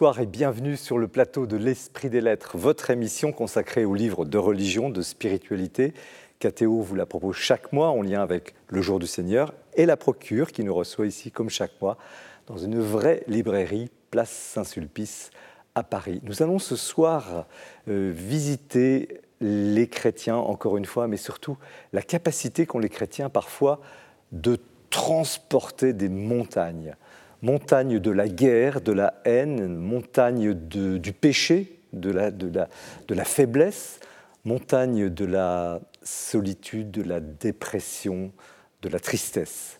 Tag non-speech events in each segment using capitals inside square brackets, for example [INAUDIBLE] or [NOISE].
bonsoir et bienvenue sur le plateau de l'Esprit des Lettres, votre émission consacrée aux livres de religion, de spiritualité. KTO vous la propose chaque mois en lien avec le Jour du Seigneur et la Procure qui nous reçoit ici comme chaque mois dans une vraie librairie, place Saint-Sulpice à Paris. Nous allons ce soir euh, visiter les chrétiens, encore une fois, mais surtout la capacité qu'ont les chrétiens parfois de transporter des montagnes. Montagnes de la guerre, de la haine, montagnes du péché, de la, de, la, de la faiblesse, montagne de la solitude, de la dépression, de la tristesse.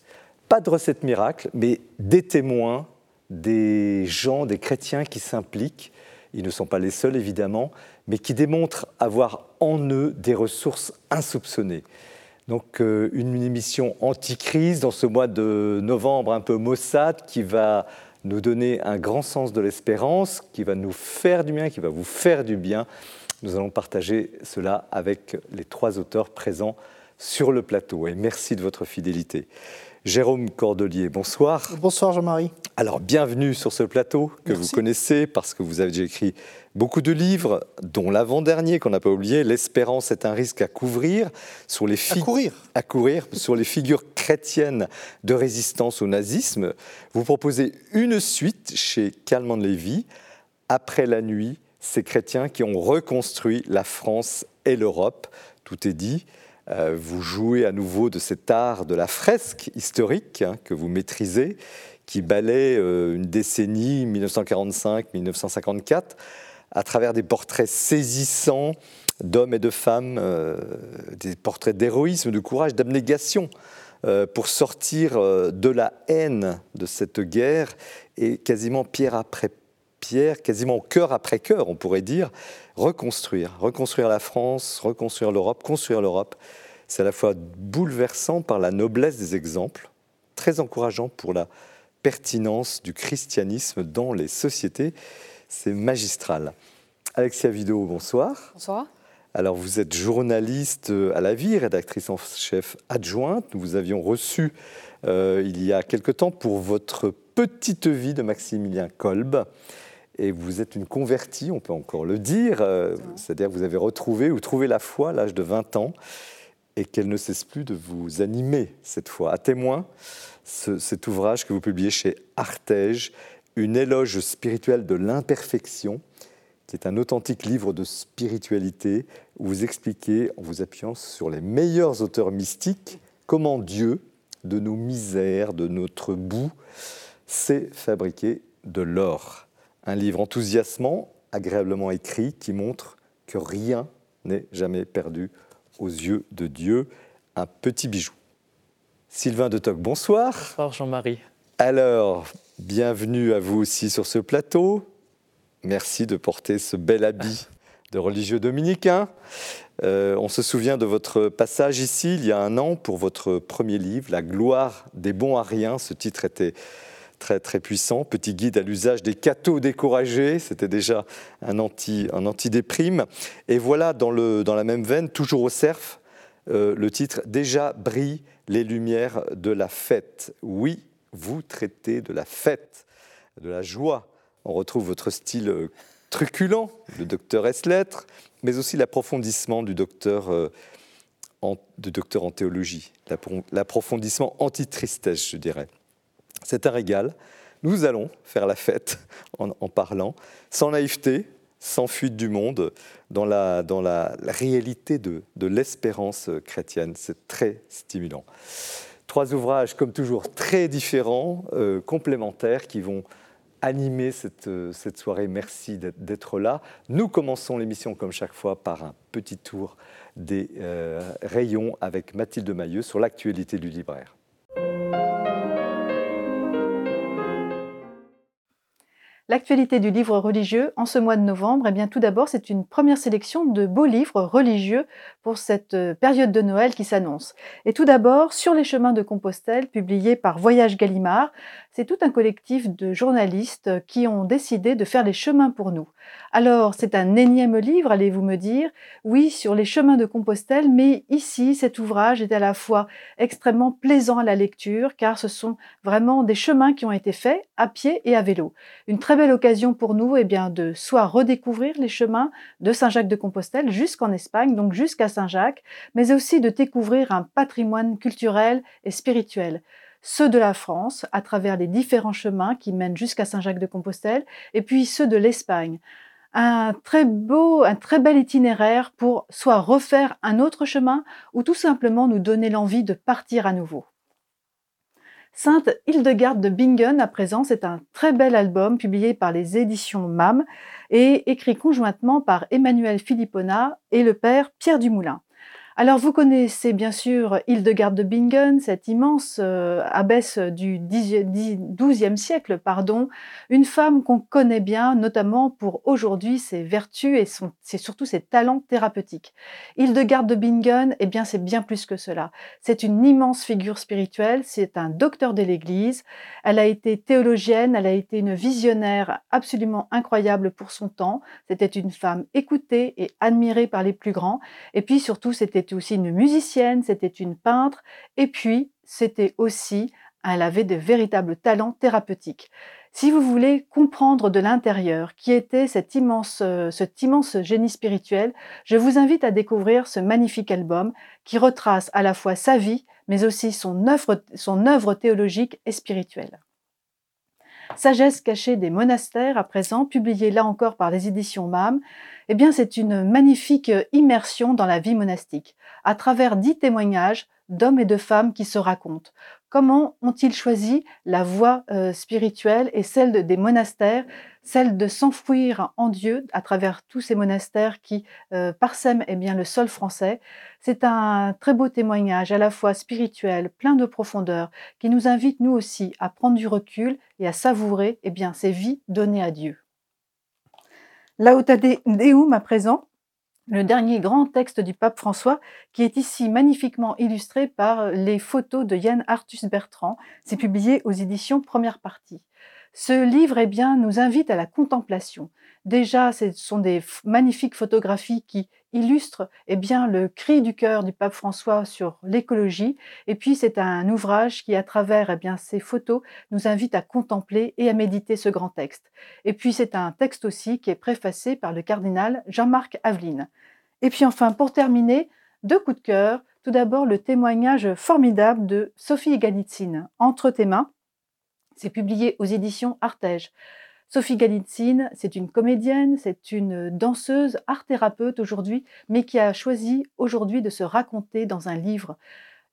Pas de recette miracle, mais des témoins, des gens, des chrétiens qui s'impliquent. Ils ne sont pas les seuls, évidemment, mais qui démontrent avoir en eux des ressources insoupçonnées. Donc euh, une émission anti-crise dans ce mois de novembre un peu maussade qui va nous donner un grand sens de l'espérance, qui va nous faire du bien, qui va vous faire du bien. Nous allons partager cela avec les trois auteurs présents sur le plateau. Et merci de votre fidélité. Jérôme Cordelier, bonsoir. Bonsoir Jean-Marie. Alors bienvenue sur ce plateau que vous connaissez parce que vous avez déjà écrit beaucoup de livres, dont l'avant-dernier qu'on n'a pas oublié, L'espérance est un risque à couvrir sur les à courir. à courir sur les figures chrétiennes de résistance au nazisme. Vous proposez une suite chez Calment Lévy, Après la nuit, ces chrétiens qui ont reconstruit la France et l'Europe. Tout est dit. Euh, vous jouez à nouveau de cet art de la fresque historique hein, que vous maîtrisez, qui balaie euh, une décennie, 1945-1954, à travers des portraits saisissants d'hommes et de femmes, euh, des portraits d'héroïsme, de courage, d'abnégation, pour sortir de la haine de cette guerre et quasiment pierre après pierre, quasiment cœur après cœur, on pourrait dire, reconstruire, reconstruire la France, reconstruire l'Europe, construire l'Europe. C'est à la fois bouleversant par la noblesse des exemples, très encourageant pour la pertinence du christianisme dans les sociétés. C'est magistral. Alexia Vido, bonsoir. Bonsoir. Alors, vous êtes journaliste à la vie, rédactrice en chef adjointe. Nous vous avions reçu euh, il y a quelque temps pour votre petite vie de Maximilien Kolb et vous êtes une convertie, on peut encore le dire, euh, c'est-à-dire vous avez retrouvé ou trouvé la foi à l'âge de 20 ans et qu'elle ne cesse plus de vous animer cette fois. À témoin, cet ouvrage que vous publiez chez Artege, Une éloge spirituelle de l'imperfection, qui est un authentique livre de spiritualité où vous expliquez, en vous appuyant sur les meilleurs auteurs mystiques, comment Dieu, de nos misères, de notre bout, sait fabriquer de l'or. Un livre enthousiasmant, agréablement écrit, qui montre que rien n'est jamais perdu aux yeux de Dieu. Un petit bijou. Sylvain de Toc, bonsoir. Bonsoir Jean-Marie. Alors, bienvenue à vous aussi sur ce plateau. Merci de porter ce bel habit de religieux dominicain. Euh, on se souvient de votre passage ici il y a un an pour votre premier livre, La gloire des bons à rien. Ce titre était très très puissant, petit guide à l'usage des cathos découragés, c'était déjà un anti un anti-déprime. Et voilà dans, le, dans la même veine, toujours au cerf, euh, le titre Déjà brillent les lumières de la fête. Oui, vous traitez de la fête, de la joie. On retrouve votre style euh, truculent, le docteur S-lettres, mais aussi l'approfondissement du docteur, euh, en, docteur en théologie, l'approfondissement anti-tristesse, je dirais. C'est un régal. Nous allons faire la fête en, parlant, sans naïveté, sans fuite du monde, dans la, dans la, réalité de, de l'espérance chrétienne. C'est très stimulant. Trois ouvrages, comme toujours, très différents, euh, complémentaires, qui vont animer cette, cette soirée. Merci d'être là. Nous commençons l'émission, comme chaque fois, par un petit tour des euh, rayons avec Mathilde Mailleux sur l'actualité du libraire. L'actualité du livre religieux en ce mois de novembre, eh bien tout d'abord, c'est une première sélection de beaux livres religieux pour cette euh, période de Noël qui s'annonce. Et tout d'abord, Sur les chemins de Compostelle, publié par Voyage Gallimard, c'est tout un collectif de journalistes qui ont décidé de faire les chemins pour nous. Alors, c'est un énième livre, allez-vous me dire Oui, sur les chemins de Compostelle, mais ici, cet ouvrage est à la fois extrêmement plaisant à la lecture, car ce sont vraiment des chemins qui ont été faits à pied et à vélo. Une très belle occasion pour nous eh bien, de soit redécouvrir les chemins de Saint-Jacques de Compostelle jusqu'en Espagne, donc jusqu'à Saint-Jacques, mais aussi de découvrir un patrimoine culturel et spirituel ceux de la France à travers les différents chemins qui mènent jusqu'à Saint-Jacques de Compostelle, et puis ceux de l'Espagne. Un très beau, un très bel itinéraire pour soit refaire un autre chemin ou tout simplement nous donner l'envie de partir à nouveau. Sainte Hildegarde de Bingen, à présent, c'est un très bel album publié par les éditions MAM et écrit conjointement par Emmanuel Philippona et le père Pierre Dumoulin. Alors vous connaissez bien sûr Hildegarde de Bingen, cette immense euh, abbesse du XIIe siècle, pardon, une femme qu'on connaît bien, notamment pour aujourd'hui ses vertus et c'est surtout ses talents thérapeutiques. Hildegarde de Bingen, eh bien c'est bien plus que cela. C'est une immense figure spirituelle, c'est un docteur de l'Église, elle a été théologienne, elle a été une visionnaire absolument incroyable pour son temps, c'était une femme écoutée et admirée par les plus grands, et puis surtout c'était aussi une musicienne, c'était une peintre, et puis c'était aussi, elle avait de véritables talents thérapeutiques. Si vous voulez comprendre de l'intérieur qui était cet immense, euh, cet immense génie spirituel, je vous invite à découvrir ce magnifique album qui retrace à la fois sa vie, mais aussi son œuvre, son œuvre théologique et spirituelle. Sagesse cachée des monastères, à présent, publié là encore par les éditions MAM, eh bien, c'est une magnifique immersion dans la vie monastique, à travers dix témoignages d'hommes et de femmes qui se racontent. Comment ont-ils choisi la voie euh, spirituelle et celle des monastères, celle de s'enfouir en Dieu à travers tous ces monastères qui euh, parsèment eh bien, le sol français C'est un très beau témoignage à la fois spirituel, plein de profondeur, qui nous invite nous aussi à prendre du recul et à savourer eh bien, ces vies données à Dieu. Lauta Deum à présent, le dernier grand texte du pape François, qui est ici magnifiquement illustré par les photos de Yann Arthus Bertrand. C'est publié aux éditions Première Partie. Ce livre eh bien, nous invite à la contemplation. Déjà, ce sont des magnifiques photographies qui illustrent eh bien, le cri du cœur du pape François sur l'écologie. Et puis, c'est un ouvrage qui, à travers eh bien, ces photos, nous invite à contempler et à méditer ce grand texte. Et puis, c'est un texte aussi qui est préfacé par le cardinal Jean-Marc Aveline. Et puis, enfin, pour terminer, deux coups de cœur. Tout d'abord, le témoignage formidable de Sophie Galitzine, Entre tes mains, c'est publié aux éditions Artege. Sophie Galitzine, c'est une comédienne, c'est une danseuse, art-thérapeute aujourd'hui, mais qui a choisi aujourd'hui de se raconter dans un livre.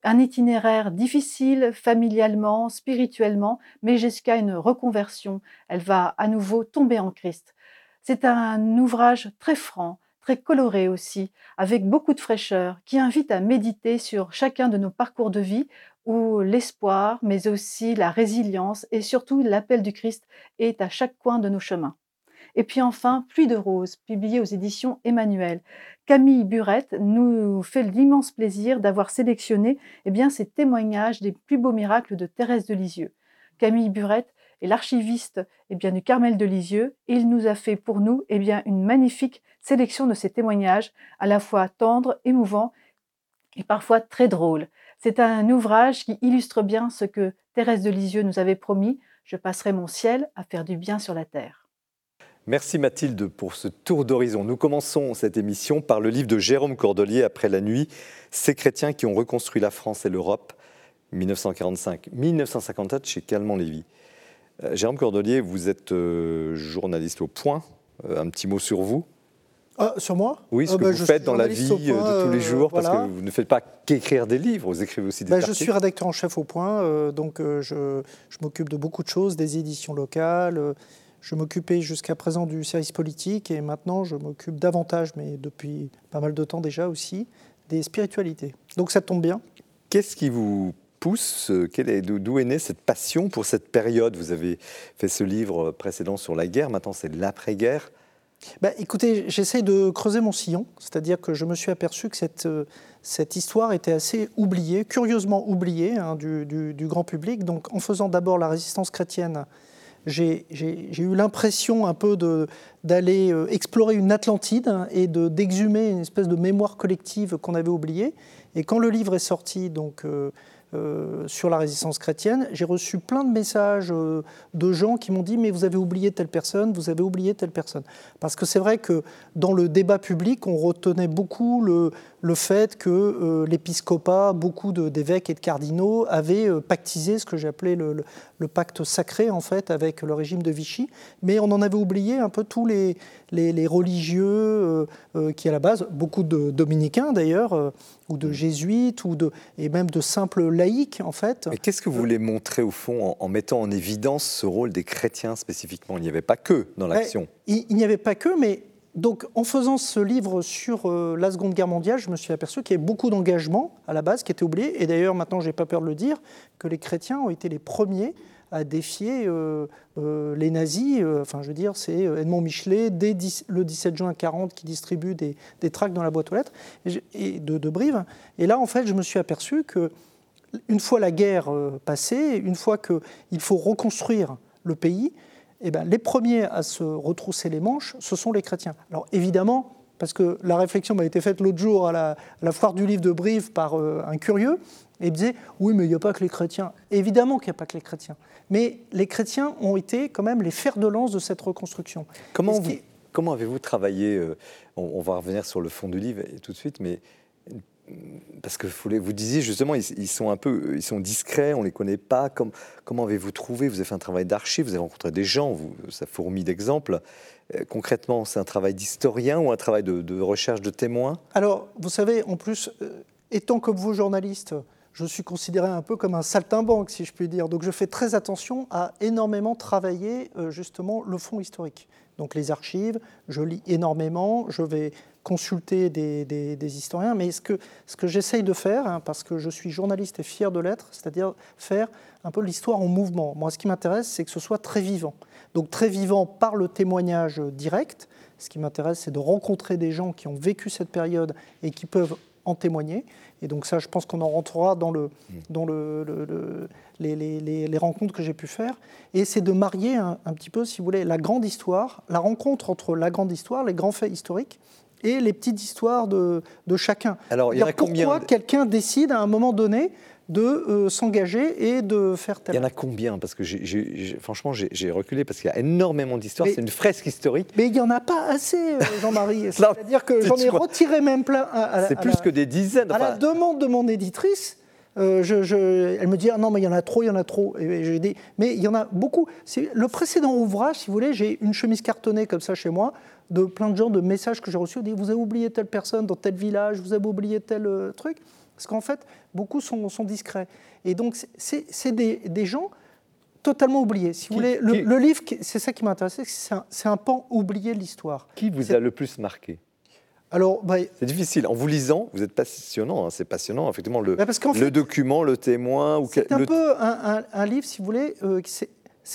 Un itinéraire difficile, familialement, spirituellement, mais jusqu'à une reconversion. Elle va à nouveau tomber en Christ. C'est un ouvrage très franc, très coloré aussi, avec beaucoup de fraîcheur, qui invite à méditer sur chacun de nos parcours de vie où l'espoir, mais aussi la résilience et surtout l'appel du Christ est à chaque coin de nos chemins. Et puis enfin, Pluie de roses, publié aux éditions Emmanuel. Camille Burette nous fait l'immense plaisir d'avoir sélectionné eh bien, ces témoignages des plus beaux miracles de Thérèse de Lisieux. Camille Burette est l'archiviste eh du Carmel de Lisieux il nous a fait pour nous eh bien, une magnifique sélection de ces témoignages, à la fois tendres, émouvants et parfois très drôles. C'est un ouvrage qui illustre bien ce que Thérèse de Lisieux nous avait promis Je passerai mon ciel à faire du bien sur la terre. Merci Mathilde pour ce tour d'horizon. Nous commençons cette émission par le livre de Jérôme Cordelier, Après la nuit, Ces chrétiens qui ont reconstruit la France et l'Europe, 1945-1954 chez Calment-Lévy. Euh, Jérôme Cordelier, vous êtes euh, journaliste au point. Euh, un petit mot sur vous ah, sur moi Oui, ce ah, que bah, vous faites dans la vie de tous les jours, parce que vous ne faites pas qu'écrire des livres, vous écrivez aussi des bah, articles. Je suis rédacteur en chef au point, euh, donc euh, je, je m'occupe de beaucoup de choses, des éditions locales. Euh, je m'occupais jusqu'à présent du service politique et maintenant je m'occupe davantage, mais depuis pas mal de temps déjà aussi, des spiritualités. Donc ça tombe bien. Qu'est-ce qui vous pousse D'où est née cette passion pour cette période? Vous avez fait ce livre précédent sur la guerre, maintenant c'est l'après-guerre. Bah, écoutez, j'essaie de creuser mon sillon, c'est-à-dire que je me suis aperçu que cette, euh, cette histoire était assez oubliée, curieusement oubliée hein, du, grand public. Donc en faisant d'abord la résistance chrétienne, j'ai eu l'impression un peu d'aller euh, explorer une Atlantide et d'exhumer une espèce de mémoire collective qu'on avait oubliée. Et quand le livre est sorti, donc, euh, euh, sur la résistance chrétienne, j'ai reçu plein de messages de gens qui m'ont dit mais vous avez oublié telle personne, vous avez oublié telle personne. Parce que c'est vrai que dans le débat public, on retenait beaucoup le, le fait que l'épiscopat, beaucoup d'évêques et de cardinaux avaient pactisé ce que j'appelais le, pacte sacré en fait avec le régime de Vichy, mais on en avait oublié un peu tous les, les, religieux qui à la base, beaucoup de dominicains d'ailleurs, ou de jésuites, ou de, et même de simples laïcs, en fait. Mais qu'est-ce que vous voulez montrer, au fond, en, mettant en évidence ce rôle des chrétiens spécifiquement? Il n'y avait pas que dans l'action. Il, n'y avait pas que, mais donc, en faisant ce livre sur euh, la Seconde Guerre mondiale, je me suis aperçu qu'il y avait beaucoup d'engagement à la base qui était oublié. Et d'ailleurs, maintenant, je n'ai pas peur de le dire, que les chrétiens ont été les premiers à défier euh, euh, les nazis. Enfin, je veux dire, c'est Edmond Michelet, dès le 17 juin 40, qui distribue des, tracts dans la boîte aux lettres et, de, Brive. Et là, en fait, je me suis aperçu que une fois la guerre passée, une fois qu'il faut reconstruire le pays, eh ben, les premiers à se retrousser les manches, ce sont les chrétiens. Alors évidemment, parce que la réflexion m'a été faite l'autre jour à la, foire du livre de Brive par un curieux, et il disait Oui, mais il n'y a pas que les chrétiens. Évidemment qu'il n'y a pas que les chrétiens. Mais les chrétiens ont été quand même les fers de lance de cette reconstruction. Comment, comment avez-vous travaillé euh, on, va revenir sur le fond du livre tout de suite, mais parce que vous disiez justement, ils, sont un peu, ils sont discrets, on les connaît pas. Comme, comment avez-vous trouvé Vous avez fait un travail d'archive, vous avez rencontré des gens, vous, ça fourmille d'exemples. Euh, concrètement, c'est un travail d'historien ou un travail de, recherche de témoins? Alors, vous savez, en plus, euh, étant comme vous journaliste, je suis considéré un peu comme un saltimbanque, si je puis dire. Donc je fais très attention à énormément travailler euh, justement le fond historique. Donc les archives, je lis énormément, je vais consulter des, historiens, mais ce que, j'essaye de faire, hein, parce que je suis journaliste et fier de l'être, c'est-à-dire faire un peu l'histoire en mouvement. Moi, ce qui m'intéresse, c'est que ce soit très vivant. Donc très vivant par le témoignage direct. Ce qui m'intéresse, c'est de rencontrer des gens qui ont vécu cette période et qui peuvent en témoigner. Et donc ça, je pense qu'on en rentrera dans, le, dans le, les, les, les, rencontres que j'ai pu faire. Et c'est de marier un, petit peu, si vous voulez, la grande histoire, la rencontre entre la grande histoire, les grands faits historiques, et les petites histoires de, de chacun. Alors, il y a Pourquoi quelqu'un décide à un moment donné de euh, s'engager et de faire tel. Il y en a combien? Parce que franchement, j'ai reculé parce qu'il y a énormément d'histoires. C'est une fresque historique. Mais il n'y en a pas assez, euh, Jean-Marie. [LAUGHS] C'est-à-dire que j'en ai retiré même plein. C'est plus que des dizaines. À la demande de mon éditrice, euh, je, elle me dit ah non mais il y en a trop, il y en a trop. Et j'ai dit mais il y en a beaucoup. Le précédent ouvrage, si vous voulez, j'ai une chemise cartonnée comme ça chez moi de plein de gens de messages que j'ai reçus. Dit vous avez oublié telle personne dans tel village, vous avez oublié tel truc. Parce qu'en fait, beaucoup sont, discrets. Et donc, c'est des, gens totalement oubliés. Si vous voulez, le, livre, c'est ça qui m'intéressait, c'est un, pan oublié de l'histoire. Qui vous a le plus marqué? Alors, bah, c'est difficile. En vous lisant, vous êtes passionnant. Hein, c'est passionnant, effectivement, le, bah, le document, le témoin. C'est un peu un, livre, si vous voulez, euh, c'est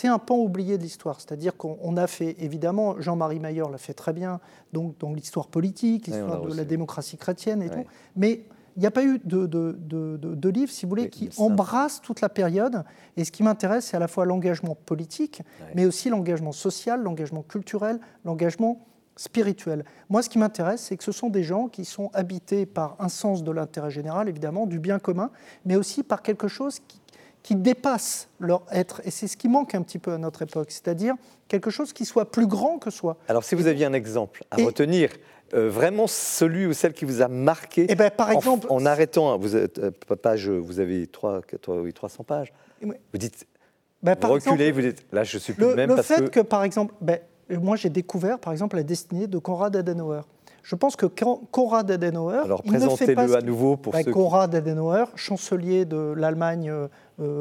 un pan oublié de l'histoire. C'est-à-dire qu'on a fait, évidemment, Jean-Marie Maillard l'a fait très bien, donc dans l'histoire politique, l'histoire de la démocratie chrétienne et tout. Mais il n'y a pas eu de, de, de, livre, si vous voulez, qui embrasse toute la période. Et ce qui m'intéresse, c'est à la fois l'engagement politique, mais aussi l'engagement social, l'engagement culturel, l'engagement spirituel. Moi, ce qui m'intéresse, c'est que ce sont des gens qui sont habités par un sens de l'intérêt général, évidemment, du bien commun, mais aussi par quelque chose qui, qui dépasse leur être. Et c'est ce qui manque un petit peu à notre époque, c'est-à-dire quelque chose qui soit plus grand que soi. Alors, si vous aviez un exemple à retenir euh, vraiment celui ou celle qui vous a marqué eh ben, par exemple, en, arrêtant, vous, êtes, euh, page, vous avez 3, 300 pages, vous dites, ben, vous reculez, vous dites, là je suis plus le, même. Le fait que... par exemple, ben, moi j'ai découvert par exemple la destinée de Konrad Adenauer. Je pense que Konrad Adenauer. Alors présentez-le à nouveau pour ben, ceux Konrad Adenauer, chancelier de l'Allemagne euh,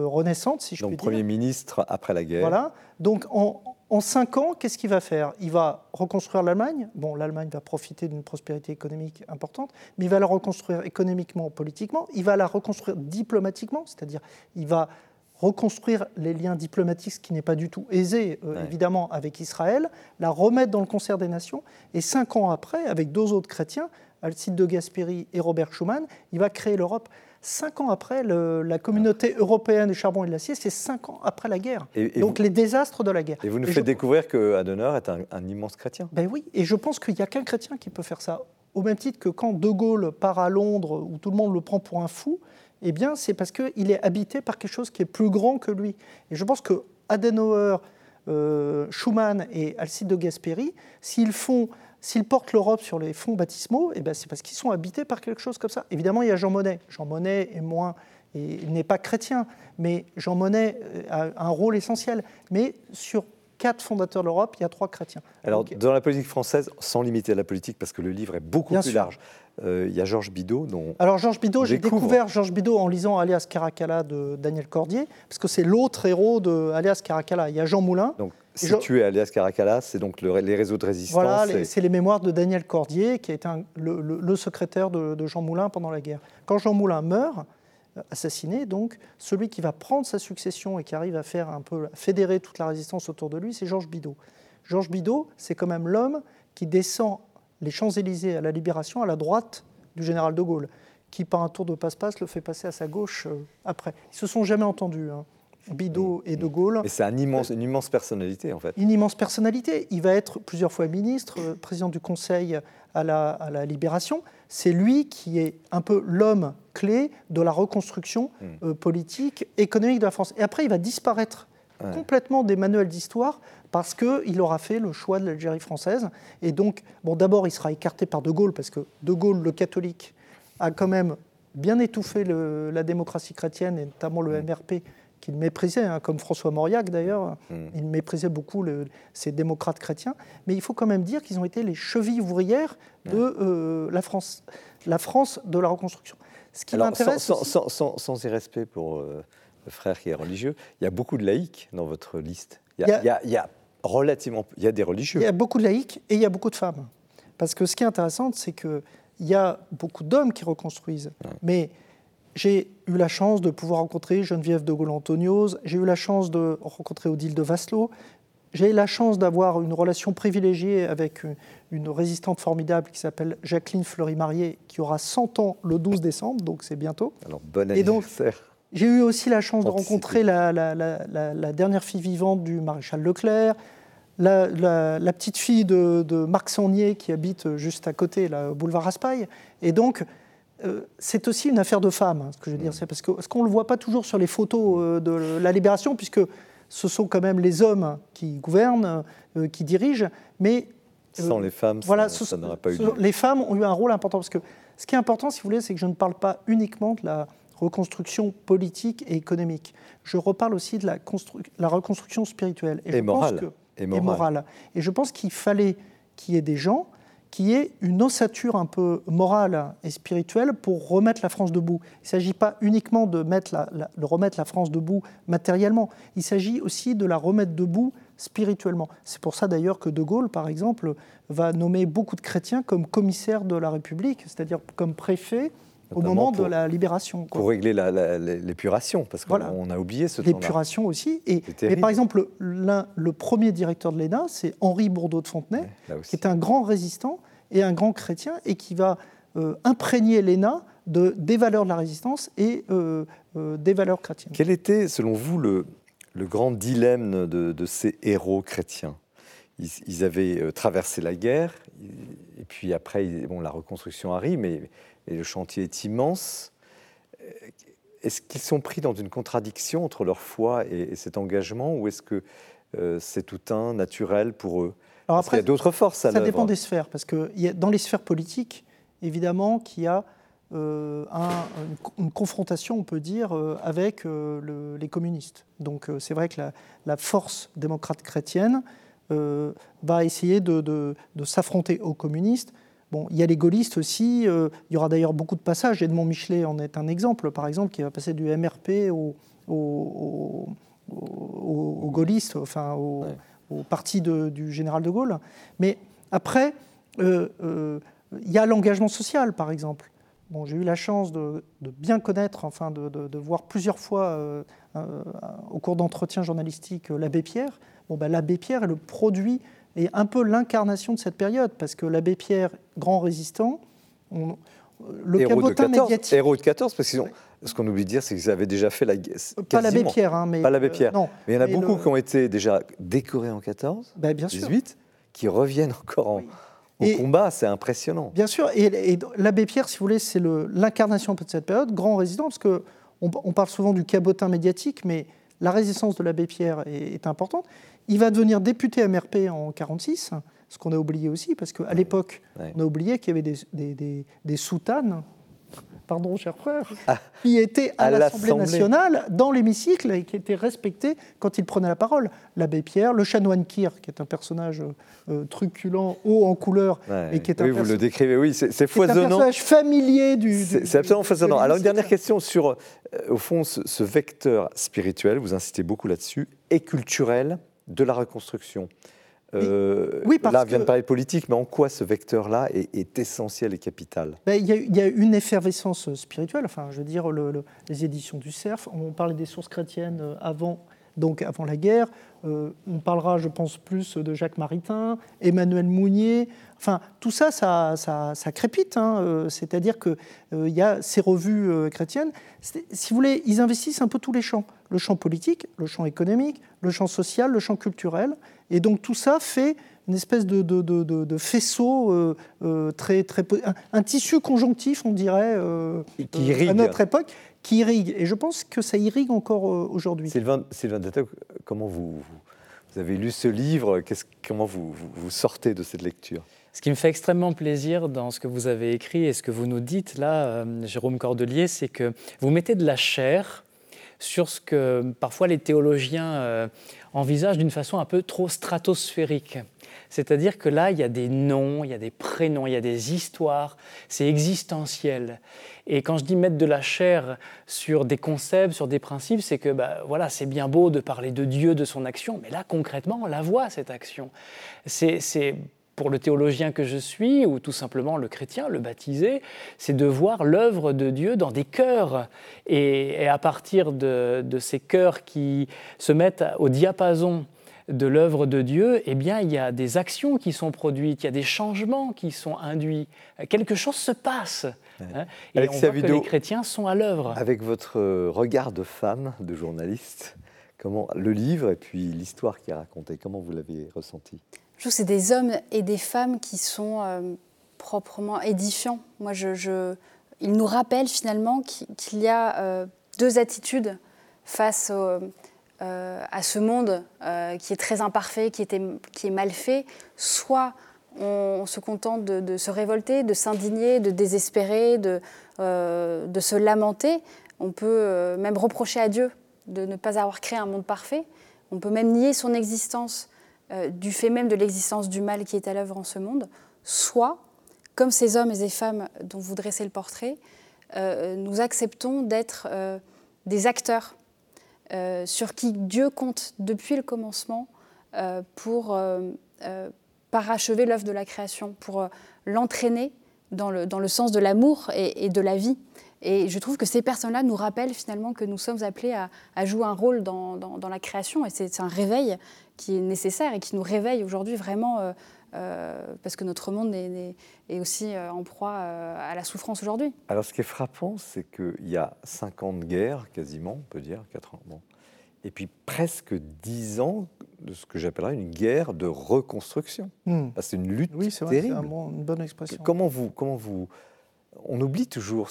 renaissante, si je Donc, puis dire. Premier ministre après la guerre. Voilà. Donc en, en cinq ans, qu'est-ce qu'il va faire? Il va reconstruire l'Allemagne? Bon, l'Allemagne va profiter d'une prospérité économique importante, mais il va la reconstruire économiquement, politiquement. Il va la reconstruire diplomatiquement, c'est-à-dire il va reconstruire les liens diplomatiques, ce qui n'est pas du tout aisé, euh, évidemment, avec Israël, la remettre dans le concert des nations. Et cinq ans après, avec deux autres chrétiens, Alcide de Gasperi et Robert Schuman, il va créer l'Europe. Cinq ans après, la communauté européenne du charbon et de l'acier, c'est cinq ans après la guerre. Donc les désastres de la guerre. Et vous nous faites découvrir que Adenauer est un, immense chrétien. Ben oui, et je pense qu'il n'y a qu'un chrétien qui peut faire ça. Au même titre que quand De Gaulle part à Londres, où tout le monde le prend pour un fou, eh bien, c'est parce qu'il est habité par quelque chose qui est plus grand que lui. Et je pense que Adenauer, euh, Schumann et Alcide de Gasperi, s'ils font S'ils portent l'Europe sur les fonds baptismaux, eh ben c'est parce qu'ils sont habités par quelque chose comme ça. Évidemment, il y a Jean Monnet. Jean Monnet est moins, il n'est pas chrétien, mais Jean Monnet a un rôle essentiel. Mais sur quatre fondateurs de l'Europe, il y a trois chrétiens. Alors, dans la politique française, sans limiter la politique, parce que le livre est beaucoup plus large, euh, il y a Georges Bidault. Dont Alors, Georges Bidault, j'ai découvert Georges Bidault en lisant Alias Caracalla de Daniel Cordier, parce que c'est l'autre héros de Alias Caracalla. Il y a Jean Moulin. Donc, si tu es Alias Caracalla, c'est donc les réseaux de résistance. Voilà, c'est les mémoires de Daniel Cordier, qui a été le, secrétaire de, de Jean Moulin pendant la guerre. Quand Jean Moulin meurt, assassiné. Donc, celui qui va prendre sa succession et qui arrive à faire un peu fédérer toute la résistance autour de lui, c'est Georges Bidault. Georges Bidault, c'est quand même l'homme qui descend les Champs-Élysées à la Libération à la droite du général de Gaulle, qui par un tour de passe-passe le fait passer à sa gauche euh, après. Ils se sont jamais entendus. Hein. Bidault et De Gaulle. Et c'est un immense, une immense personnalité, en fait. Une immense personnalité. Il va être plusieurs fois ministre, euh, président du Conseil à la, à la Libération. C'est lui qui est un peu l'homme clé de la reconstruction hmm. euh, politique, économique de la France. Et après, il va disparaître complètement des manuels d'histoire parce qu'il aura fait le choix de l'Algérie française. Et donc, bon, d'abord, il sera écarté par De Gaulle, parce que De Gaulle, le catholique, a quand même bien étouffé la démocratie chrétienne, et notamment le MRP, hmm qu'il méprisait, hein, comme François Mauriac d'ailleurs. Hmm. Il méprisait beaucoup ces démocrates chrétiens. Mais il faut quand même dire qu'ils ont été les chevilles ouvrières de euh, la, France, la France de la reconstruction. Ce qui m'intéresse. Sans, sans, sans, sans, irrespect pour euh, le frère qui est religieux, il y a beaucoup de laïcs dans votre liste. Il y a, il y a, relativement. Il y a des religieux. Il y a beaucoup de laïcs et il y a beaucoup de femmes. Parce que ce qui est intéressant, c'est qu'il y a beaucoup d'hommes qui reconstruisent. Mais j'ai eu la chance de pouvoir rencontrer Geneviève de Gaulle-Antonios, j'ai eu la chance de rencontrer Odile de Vasselot, j'ai eu la chance d'avoir une relation privilégiée avec une résistante formidable qui s'appelle Jacqueline Fleury-Marié, qui aura 100 ans le 12 décembre, donc c'est bientôt. Alors, bon anniversaire. J'ai eu aussi la chance de rencontrer la, dernière fille vivante du maréchal Leclerc, la, petite fille de, Marc Saunier qui habite juste à côté, là, boulevard Raspail. Et donc, euh, c'est aussi une affaire de femmes, hein, ce que je veux dire. C'est parce qu'on ne le voit pas toujours sur les photos euh, de la libération, puisque ce sont quand même les hommes qui gouvernent, euh, qui dirigent, mais... Sans les femmes, voilà, ça, n'aurait pas eu lieu. Les femmes ont eu un rôle important, parce que ce qui est important, si vous voulez, c'est que je ne parle pas uniquement de la reconstruction politique et économique. Je reparle aussi de la, la reconstruction spirituelle. Et, morale. et morale. Et je pense qu'il fallait qu'il y ait des gens qui est une ossature un peu morale et spirituelle pour remettre la France debout. Il ne s'agit pas uniquement de, remettre la France debout matériellement, il s'agit aussi de la remettre debout spirituellement. C'est pour ça d'ailleurs que De Gaulle, par exemple, va nommer beaucoup de chrétiens comme commissaires de la République, c'est-à-dire comme préfet au moment de la libération. Pour régler l'épuration, parce qu'on a oublié ce temps-là. L'épuration aussi. Et, mais par exemple, le premier directeur de l'ENA, c'est Henri Bourdeau de Fontenay, qui est un grand résistant et un grand chrétien, et qui va euh, imprégner l'ENA de, des valeurs de la résistance et euh, euh, des valeurs chrétiennes. Quel était, selon vous, le, le grand dilemme de, ces héros chrétiens? Ils, ils, avaient traversé la guerre, et puis après, bon, la reconstruction arrive, mais et le chantier est immense. Est-ce qu'ils sont pris dans une contradiction entre leur foi et, cet engagement, ou est-ce que euh, c'est tout un naturel pour eux? Alors après, Il y a d'autres forces à Ça dépend des sphères, parce que y a, dans les sphères politiques, évidemment, qu'il y a euh, une, confrontation, on peut dire, euh, avec les communistes. Donc c'est vrai que la, force démocrate chrétienne va essayer de, de s'affronter aux communistes Bon, il y a les gaullistes aussi. Euh, il y aura d'ailleurs beaucoup de passages. Edmond Michelet en est un exemple, par exemple, qui va passer du MRP au, au, gaulliste, enfin au, parti du général de Gaulle. Mais après, euh, euh, il y a l'engagement social, par exemple. Bon, j'ai eu la chance de, bien connaître, enfin de, voir plusieurs fois au cours d'entretiens journalistiques l'abbé Pierre. Bon, ben, l'abbé Pierre est le produit est un peu l'incarnation de cette période, parce que l'abbé Pierre, grand résistant, le héros cabotin de 14, médiatique. Héros de 14, parce que ce qu'on oublie de dire, c'est qu'ils avaient déjà fait la guerre. Pas l'abbé Pierre, hein, mais. Pas l'abbé Pierre. non, mais il y en a beaucoup qui ont été déjà décorés en 14, ben, bien 18, qui reviennent encore en. au combat, c'est impressionnant. Bien sûr, et, l'abbé Pierre, si vous voulez, c'est l'incarnation de cette période, grand résident, parce que on, parle souvent du cabotin médiatique, mais la résistance de l'abbé Pierre est, importante. Il va devenir député MRP en 46, ce qu'on a oublié aussi, parce qu'à l'époque, on a oublié qu'il y avait des, des, des soutanes pardon, cher frère, [LAUGHS] ah, qui était à, l'Assemblée nationale, dans l'hémicycle, et qui était respecté quand il prenait la parole. L'abbé Pierre, le chanoine Kir, qui est un personnage euh, truculent, haut en couleur, et qui est un oui, vous le décrivez, oui, c'est foisonnant. un personnage familier du. C'est absolument foisonnant. Alors, une dernière question sur, euh, au fond, ce, vecteur spirituel, vous insistez beaucoup là-dessus, et culturel de la reconstruction. Euh, oui, parce là, on vient de parler politique, mais en quoi ce vecteur-là est, essentiel et capital? Ben, il, y a, une effervescence spirituelle. Enfin, je veux dire, les éditions du Cerf, on parlait des sources chrétiennes euh, avant, donc avant la guerre. Euh, on parlera, je pense, plus de Jacques Maritain, Emmanuel Mounier. Enfin, tout ça, ça, ça, crépite. Hein. C'est-à-dire qu'il il y a ces revues chrétiennes. Si vous voulez, ils investissent un peu tous les champs. Le champ politique, le champ économique, le champ social, le champ culturel. Et donc tout ça fait une espèce de, de, faisceau euh, euh, très, très un, tissu conjonctif, on dirait, euh, à notre époque, qui irrigue. Et je pense que ça irrigue encore aujourd'hui. Sylvain, Sylvain comment vous, vous, avez lu ce livre? Comment vous, vous, sortez de cette lecture? Ce qui me fait extrêmement plaisir dans ce que vous avez écrit et ce que vous nous dites là, Jérôme Cordelier, c'est que vous mettez de la chair sur ce que parfois les théologiens envisage d'une façon un peu trop stratosphérique. C'est-à-dire que là, il y a des noms, il y a des prénoms, il y a des histoires, c'est existentiel. Et quand je dis mettre de la chair sur des concepts, sur des principes, c'est que bah, voilà, c'est bien beau de parler de Dieu, de son action, mais là, concrètement, on la voit, cette action. C'est pour le théologien que je suis, ou tout simplement le chrétien, le baptisé, c'est de voir l'œuvre de Dieu dans des cœurs. Et, à partir de, ces cœurs qui se mettent au diapason de l'œuvre de Dieu, eh bien, il y a des actions qui sont produites, il y a des changements qui sont induits. Quelque chose se passe. Hein. et on voit que les chrétiens sont à l'œuvre. Avec votre regard de femme, de journaliste, comment le livre et puis l'histoire qui est racontée, comment vous l'avez ressenti? Je trouve que c'est des hommes et des femmes qui sont euh, proprement édifiants. Moi, je, ils nous rappellent finalement qu'il y a euh, deux attitudes face euh, à ce monde qui est très imparfait, qui, est mal fait. Soit on, se contente de, se révolter, de s'indigner, de désespérer, de, de se lamenter. On peut même reprocher à Dieu de ne pas avoir créé un monde parfait. On peut même nier son existence euh, du fait même de l'existence du mal qui est à l'œuvre en ce monde, soit, comme ces hommes et ces femmes dont vous dressez le portrait, euh, nous acceptons d'être euh, des acteurs sur qui Dieu compte depuis le commencement pour parachever l'œuvre de la création, pour l'entraîner dans le, dans le, sens de l'amour et, de la vie. Et je trouve que ces personnes-là nous rappellent finalement que nous sommes appelés à, jouer un rôle dans, dans la création, et c'est un réveil qui est nécessaire et qui nous réveille aujourd'hui vraiment, euh, euh, parce que notre monde est, aussi euh, en proie à la souffrance aujourd'hui. Alors ce qui est frappant, c'est qu'il y a 50 guerres, quasiment, on peut dire, 4 ans, et puis presque 10 ans de ce que j'appellerais une guerre de reconstruction. Hmm. C'est une lutte oui, c'est terrible. C'est une bonne expression. Comment vous, comment vous, on oublie toujours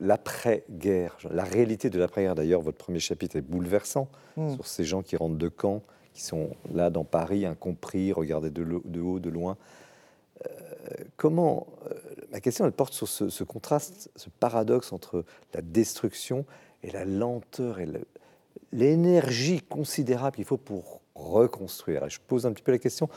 l'après-guerre, la réalité de l'après-guerre. D'ailleurs, votre premier chapitre est bouleversant hmm. sur ces gens qui rentrent de camp qui sont là dans Paris, incompris, regardés de, haut, de loin. Euh, comment euh, Ma question, elle porte sur ce, contraste, ce paradoxe entre la destruction et la lenteur et l'énergie considérable qu'il faut pour reconstruire. je pose un petit peu la question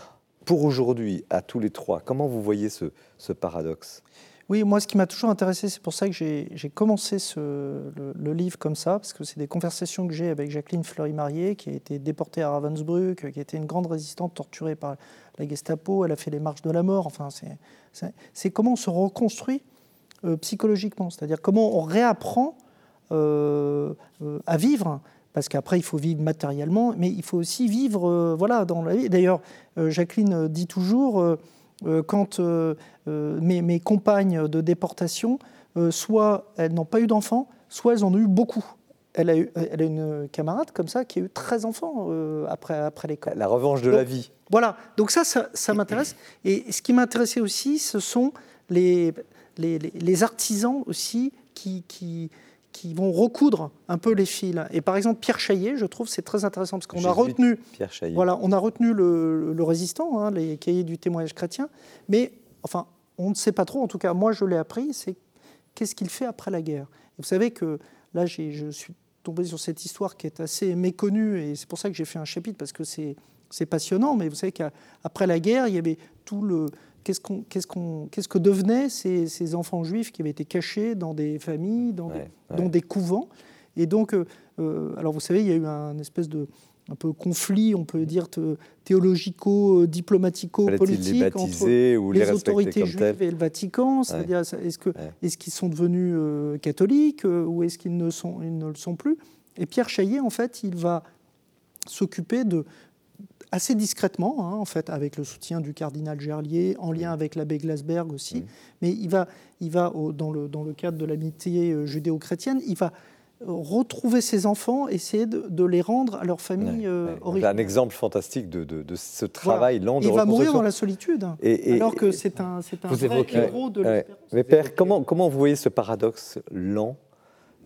pour aujourd'hui, à tous les trois, comment vous voyez ce, ce paradoxe? Oui, moi, ce qui m'a toujours intéressé, c'est pour ça que j'ai commencé le, livre comme ça, parce que c'est des conversations que j'ai avec Jacqueline Fleury-Marié, qui a été déportée à Ravensbrück, qui a été une grande résistante torturée par la Gestapo. Elle a fait les marches de la mort. Enfin, c'est comment on se reconstruit euh, psychologiquement, c'est-à-dire comment on réapprend euh, euh, à vivre parce qu'après il faut vivre matériellement, mais il faut aussi vivre voilà dans la vie. D'ailleurs, Jacqueline dit toujours quand euh, euh, mes, compagnes de déportation, soit elles n'ont pas eu d'enfants, soit elles en ont eu beaucoup. elle a, eu, elle a une camarade comme ça qui a eu 13 enfants après, après l'école. La revanche de la vie. Voilà, donc ça, ça, [CLEARS THROAT] m'intéresse. Et ce qui m'intéressait aussi, ce sont les, les, les artisans aussi qui, qui, qui vont recoudre un peu les fils. Et par exemple, Pierre Chaillet, je trouve c'est très intéressant parce qu'on a retenu, Pierre voilà, on a retenu le, résistant, hein, les cahiers du témoignage chrétien, mais enfin, on ne sait pas trop. En tout cas, moi, je l'ai appris. C'est qu'est-ce qu'il fait après la guerre. vous savez que là, je suis tombé sur cette histoire qui est assez méconnue et c'est pour ça que j'ai fait un chapitre parce que c'est passionnant. Mais vous savez qu'après la guerre, il y avait tout le qu'est-ce, qu'est-ce, que devenaient ces, enfants juifs qui avaient été cachés dans des familles, dans, des, couvents? Et donc, euh, euh, alors vous savez, il y a eu un espèce de un peu conflit, on peut dire théologico-diplomatico-politique entre les, autorités juives et le Vatican. C'est-à-dire, est-ce, que, est-ce qu'ils sont devenus euh, catholiques ou est-ce qu'ils ne, sont, ils ne le sont plus? Et Pierre Chaillet, en fait, il va s'occuper de, assez discrètement, hein, en fait, avec le soutien du cardinal Gerlier, en lien avec l'abbé Glasberg aussi. Mais il va, il va dans, le, dans le cadre de l'amitié euh, judéo-chrétienne, il va retrouver ses enfants, essayer de, les rendre à leur famille euh, Un exemple fantastique de, de, ce travail lent de Il va mourir dans la solitude, alors que c'est un, un vrai héros de l'espérance. Mais Père, comment, comment vous voyez ce paradoxe lent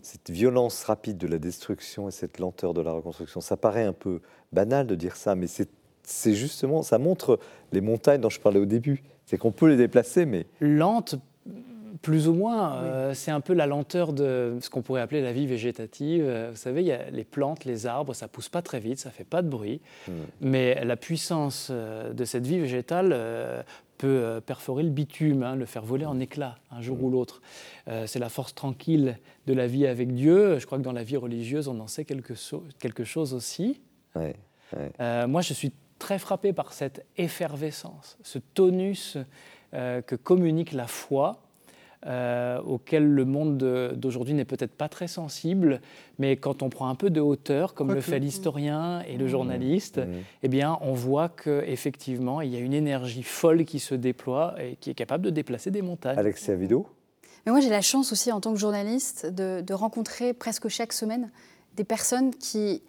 cette violence rapide de la destruction et cette lenteur de la reconstruction. Ça paraît un peu banal de dire ça, mais c'est justement, ça montre les montagnes dont je parlais au début. C'est qu'on peut les déplacer, mais... Lente, plus ou moins. Euh, c'est un peu la lenteur de ce qu'on pourrait appeler la vie végétative. Euh, vous savez, il y a les plantes, les arbres, ça pousse pas très vite, ça fait pas de bruit. Hmm. Mais la puissance euh, de cette vie végétale peut perforer le bitume, hein, le faire voler en éclats un jour ou l'autre. c'est la force tranquille de la vie avec Dieu. Je crois que dans la vie religieuse, on en sait quelque, quelque chose aussi. moi, je suis très frappé par cette effervescence, ce tonus que communique la foi euh, auquel le monde d'aujourd'hui n'est peut-être pas très sensible, mais quand on prend un peu de hauteur, comme le fait l'historien et le mmh. journaliste, mmh. eh bien, on voit qu'effectivement, il y a une énergie folle qui se déploie et qui est capable de déplacer des montagnes. Alexia Vido mais moi, j'ai la chance aussi, en tant que journaliste, de, rencontrer presque chaque semaine des personnes qui,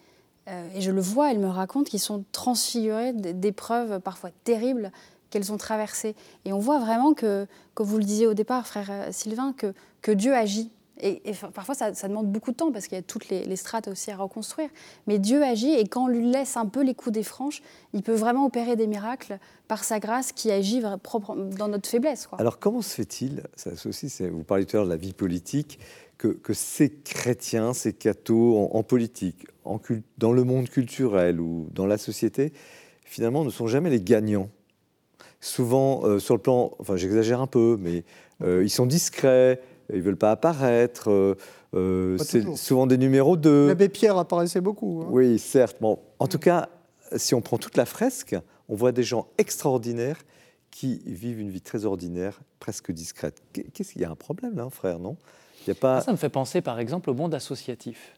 euh, et je le vois, elles me racontent, qui sont transfigurées d'épreuves parfois terribles, qu'elles ont traversées. Et on voit vraiment que, comme vous le disiez au départ, frère euh, Sylvain, que, Dieu agit. Et, parfois, ça, demande beaucoup de temps parce qu'il y a toutes les, strates aussi à reconstruire. Mais Dieu agit et quand on lui laisse un peu les coups des franches, il peut vraiment opérer des miracles par sa grâce qui agit dans notre faiblesse. Alors, comment se fait-il, ça aussi, vous parliez tout à l'heure de la vie politique, que, ces chrétiens, ces cathos en, politique, dans le monde culturel ou dans la société, finalement, ne sont jamais les gagnants souvent euh, sur le plan, enfin j'exagère un peu, mais euh, ils sont discrets, ils ne veulent pas apparaître. Euh, c'est souvent des numéros 2. L'abbé Pierre apparaissait beaucoup. Hein. Oui, certes. Bon, en tout cas, si on prend toute la fresque, on voit des gens extraordinaires qui vivent une vie très ordinaire, presque discrète. Qu'est-ce qu'il y a un problème là, frère, non? Il y a pas... Ça me fait penser par exemple au monde associatif.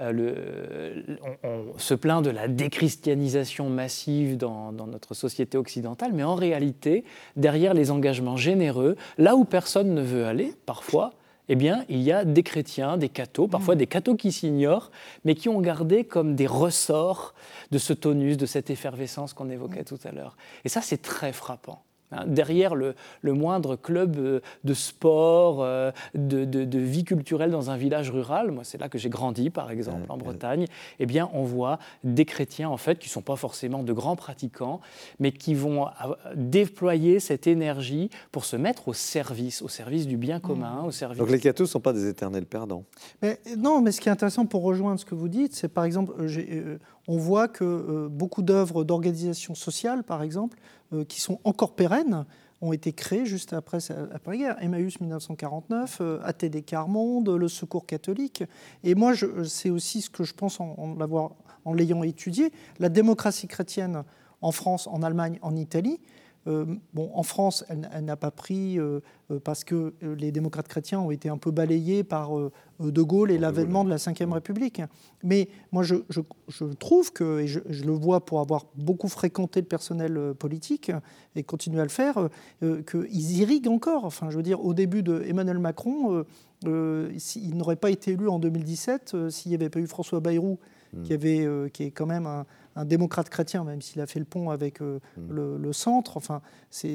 Euh, le, on, se plaint de la déchristianisation massive dans, notre société occidentale, mais en réalité, derrière les engagements généreux, là où personne ne veut aller, parfois, eh bien, il y a des chrétiens, des cathos, parfois mmh. des cathos qui s'ignorent, mais qui ont gardé comme des ressorts de ce tonus, de cette effervescence qu'on évoquait tout à l'heure. Et ça, c'est très frappant. Hein, derrière le, moindre club euh, de sport, euh, de, vie culturelle dans un village rural, moi c'est là que j'ai grandi par exemple en Bretagne, eh bien on voit des chrétiens en fait qui ne sont pas forcément de grands pratiquants, mais qui vont déployer cette énergie pour se mettre au service, au service du bien commun, au service... Donc les cathos ne sont pas des éternels perdants. Mais, Non, mais ce qui est intéressant pour rejoindre ce que vous dites, c'est par exemple, euh, on voit que beaucoup d'œuvres d'organisation sociale, par exemple, euh, qui sont encore pérennes ont été créées juste après la guerre. Emmaüs 1949, euh, ATD Carmonde, le Secours catholique. Et moi, c'est aussi ce que je pense en, en l'ayant étudié. La démocratie chrétienne en France, en Allemagne, en Italie, euh, bon, en France, elle, n'a pas pris euh, euh, parce que les démocrates chrétiens ont été un peu balayés par De Gaulle et l'avènement de la Ve République. Mais moi, je, trouve que, et je, le vois pour avoir beaucoup fréquenté le personnel politique et continuer à le faire, qu'ils irriguent encore. Enfin, je veux dire, au début de Emmanuel Macron, il n'aurait pas été élu en 2017 s'il n'y avait pas eu François Bayrou, hmm. qui, avait, qui est quand même un, un démocrate chrétien, même s'il a fait le pont avec euh, mm. le, centre. Enfin, mm.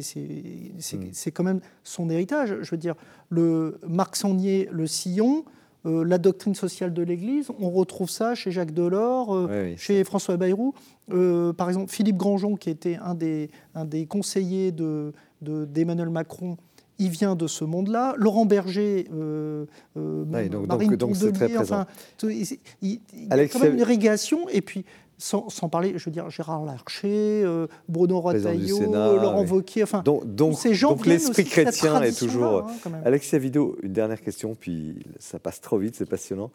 c'est quand même son héritage. Je veux dire, le Marc Sangnier, le sillon, euh, la doctrine sociale de l'Église, on retrouve ça chez Jacques Delors, euh, chez François Bayrou. par exemple, Philippe Grandjean, qui était un des, un des conseillers d'Emmanuel de, Macron, il vient de ce monde-là. Laurent Berger, euh, donc, Marine donc, très enfin, il, il, y a quand même une irrigation. Et puis, sans, parler, je veux dire, Gérard Larcher, euh, Bruno Retailleau, Laurent Wauquiez, enfin, donc, ces gens donc l'esprit chrétien est toujours. Hein, Alexia Vido, une dernière question, puis ça passe trop vite, c'est passionnant.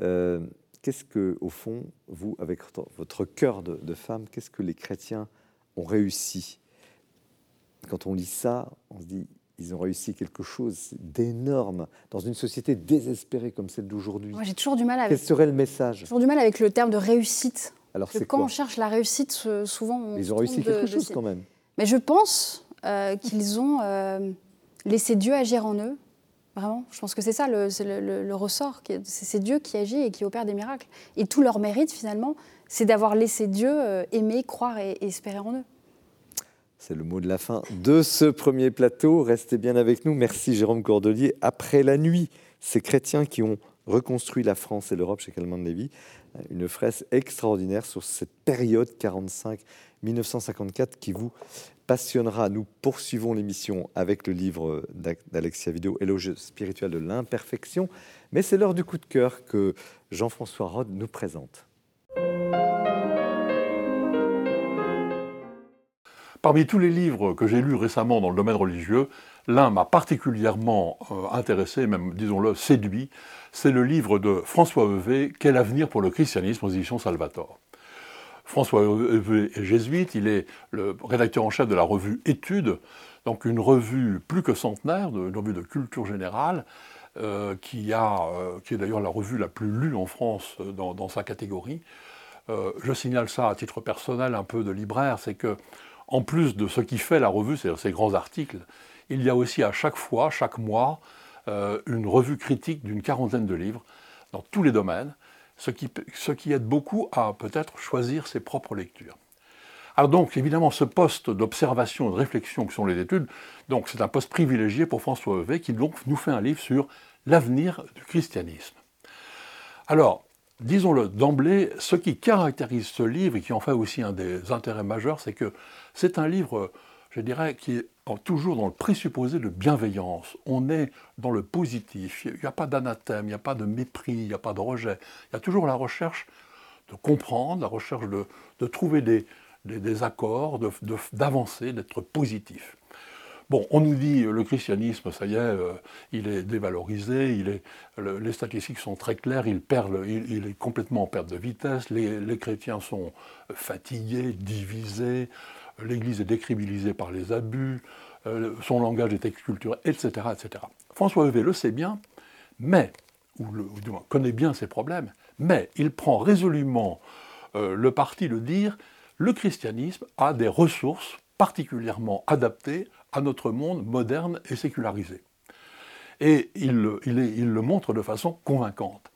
Euh, qu'est-ce que, au fond, vous, avec votre cœur de, femme, qu'est-ce que les chrétiens ont réussi? Quand on lit ça, on se dit, ils ont réussi quelque chose d'énorme dans une société désespérée comme celle d'aujourd'hui. Moi, j'ai toujours du mal avec. Quel serait le message? Toujours du mal avec le terme de réussite. Alors, c'est quand on cherche la réussite, souvent on Ils ont réussi quelque chose quand même. Mais je pense euh, qu'ils ont euh, laissé Dieu agir en eux. Vraiment, je pense que c'est ça le, le, ressort. C'est Dieu qui agit et qui opère des miracles. Et tout leur mérite, finalement, c'est d'avoir laissé Dieu euh, aimer, croire et, et espérer en eux. C'est le mot de la fin de ce premier plateau. Restez bien avec nous. Merci Jérôme Cordelier. Après la nuit, ces chrétiens qui ont reconstruit la France et l'Europe chez Calment de Lévy une fresque extraordinaire sur cette période 45-1954 qui vous passionnera. Nous poursuivons l'émission avec le livre d'Alexia Vidéo, Éloge spirituel de l'imperfection. Mais c'est l'heure du coup de cœur que Jean-François Rode nous présente. Parmi tous les livres que j'ai lus récemment dans le domaine religieux, l'un m'a particulièrement euh, intéressé, même disons-le séduit, c'est le livre de François Heuvé, Quel avenir pour le christianisme aux éditions Salvator. François Heuvé est jésuite, il est le rédacteur en chef de la revue Études, donc une revue plus que centenaire, une revue de culture générale, euh, qui, a, euh, qui est d'ailleurs la revue la plus lue en France dans, sa catégorie. je signale ça à titre personnel, un peu de libraire, c'est que en plus de ce qui fait la revue, c'est-à-dire ces grands articles, il y a aussi à chaque fois, chaque mois, euh, une revue critique d'une quarantaine de livres dans tous les domaines, ce qui, aide beaucoup à peut-être choisir ses propres lectures. Alors donc, évidemment, ce poste d'observation et de réflexion que sont les études, donc c'est un poste privilégié pour François Heuvet qui donc nous fait un livre sur l'avenir du christianisme. Alors, disons-le d'emblée, ce qui caractérise ce livre et qui en fait aussi un des intérêts majeurs, c'est que c'est un livre, je dirais, qui est toujours dans le présupposé de bienveillance. On est dans le positif. Il n'y a pas d'anathème, il n'y a pas de mépris, il n'y a pas de rejet. Il y a toujours la recherche de comprendre, la recherche de, trouver des, accords, d'avancer, d'être positif. Bon, on nous dit le christianisme, ça y est, euh, il est dévalorisé, il est, les statistiques sont très claires, il, perd, il, est complètement en perte de vitesse, les chrétiens sont fatigués, divisés, l'Église est décribilisée par les abus, euh, son langage est exculturé, etc., etc. François Heuvet le sait bien, mais, ou, du moins connaît bien ses problèmes, mais il prend résolument euh, le parti de dire le christianisme a des ressources particulièrement adaptées à notre monde moderne et sécularisé. Et il, il le montre de façon convaincante.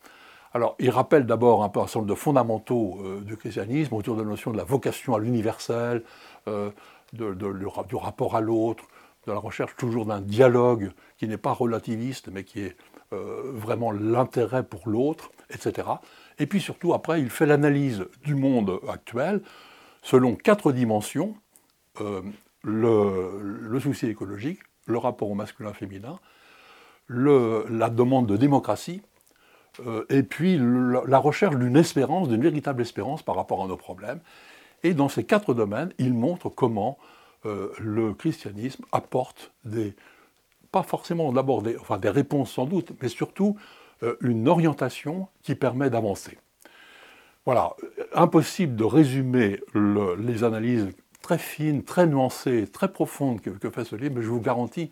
Alors, il rappelle d'abord un peu un certain nombre de fondamentaux euh, du christianisme autour de la notion de la vocation à l'universel, euh, du rapport à l'autre, de la recherche toujours d'un dialogue qui n'est pas relativiste, mais qui est euh, vraiment l'intérêt pour l'autre, etc. Et puis surtout, après, il fait l'analyse du monde actuel selon quatre dimensions, le, souci écologique, le rapport au masculin-féminin, la demande de démocratie, euh, et puis la recherche d'une espérance, d'une véritable espérance par rapport à nos problèmes. Et dans ces quatre domaines, il montre comment euh, le christianisme apporte des, pas forcément d'abord des, réponses sans doute, mais surtout euh, une orientation qui permet d'avancer. Voilà, impossible de résumer les analyses très fines, très nuancées, très profondes que, fait ce livre, mais je vous garantis,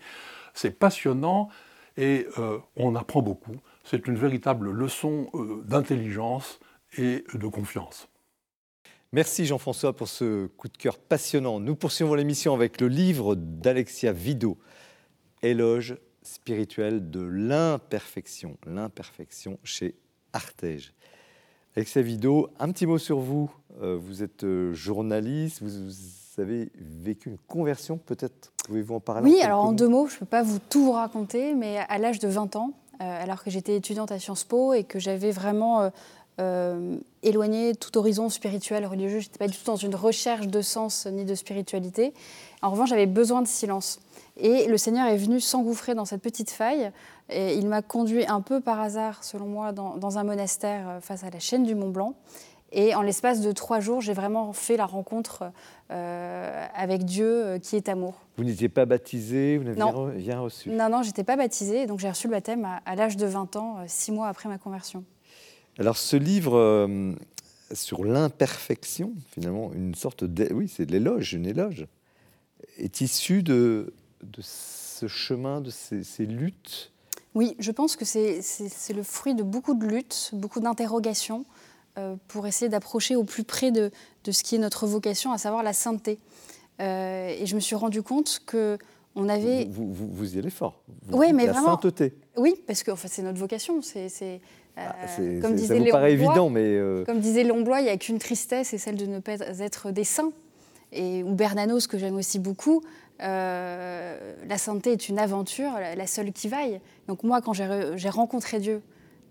c'est passionnant et on apprend beaucoup c'est une véritable leçon euh, d'intelligence et de confiance. Merci Jean-François pour ce coup de cœur passionnant. Nous poursuivons l'émission avec le livre d'Alexia Vido, Éloge spirituelle de l'imperfection, l'imperfection chez Artege. Alexia Vido, un petit mot sur vous. Euh, vous êtes euh, journaliste, vous, avez vécu une conversion, peut-être? Pouvez-vous en parler Oui, alors en deux mots, je ne peux pas vous tout vous raconter, mais à l'âge de 20 ans, euh, alors que j'étais étudiante à Sciences Po et que j'avais vraiment éloigné tout horizon spirituel, religieux, je n'étais pas du tout dans une recherche de sens ni de spiritualité. En revanche, j'avais besoin de silence. Et le Seigneur est venu s'engouffrer dans cette petite faille. Et il m'a conduit un peu par hasard, selon moi, dans, un monastère euh, face à la chaîne du Mont Blanc. Et en l'espace de trois jours, j'ai vraiment fait la rencontre euh, avec Dieu euh, qui est amour. Vous n'étiez pas baptisé, vous n'aviez rien reçu Non, non, j'étais pas baptisée. Donc j'ai reçu le baptême à, l'âge de 20 ans, six mois après ma conversion. Alors ce livre sur l'imperfection, finalement, une sorte de... Oui, c'est de l'éloge, une éloge, est issu de, de ce chemin, de ces, luttes? Oui, je pense que c'est le fruit de beaucoup de luttes, beaucoup d'interrogations euh, pour essayer d'approcher au plus près de, de, ce qui est notre vocation, à savoir la sainteté. Euh, et je me suis rendu compte que on avait. Vous, vous, y allez fort. oui, mais la vraiment. sainteté. Oui, parce que fait, c'est notre vocation. C'est. Euh, ah, comme disait ça vous paraît évident, mais. Comme disait Léon Blois, il n'y a qu'une tristesse, c'est celle de ne pas être des saints. Et, ou Bernanos, que j'aime aussi beaucoup, euh, la santé est une aventure, la seule qui vaille. Donc moi, quand j'ai rencontré Dieu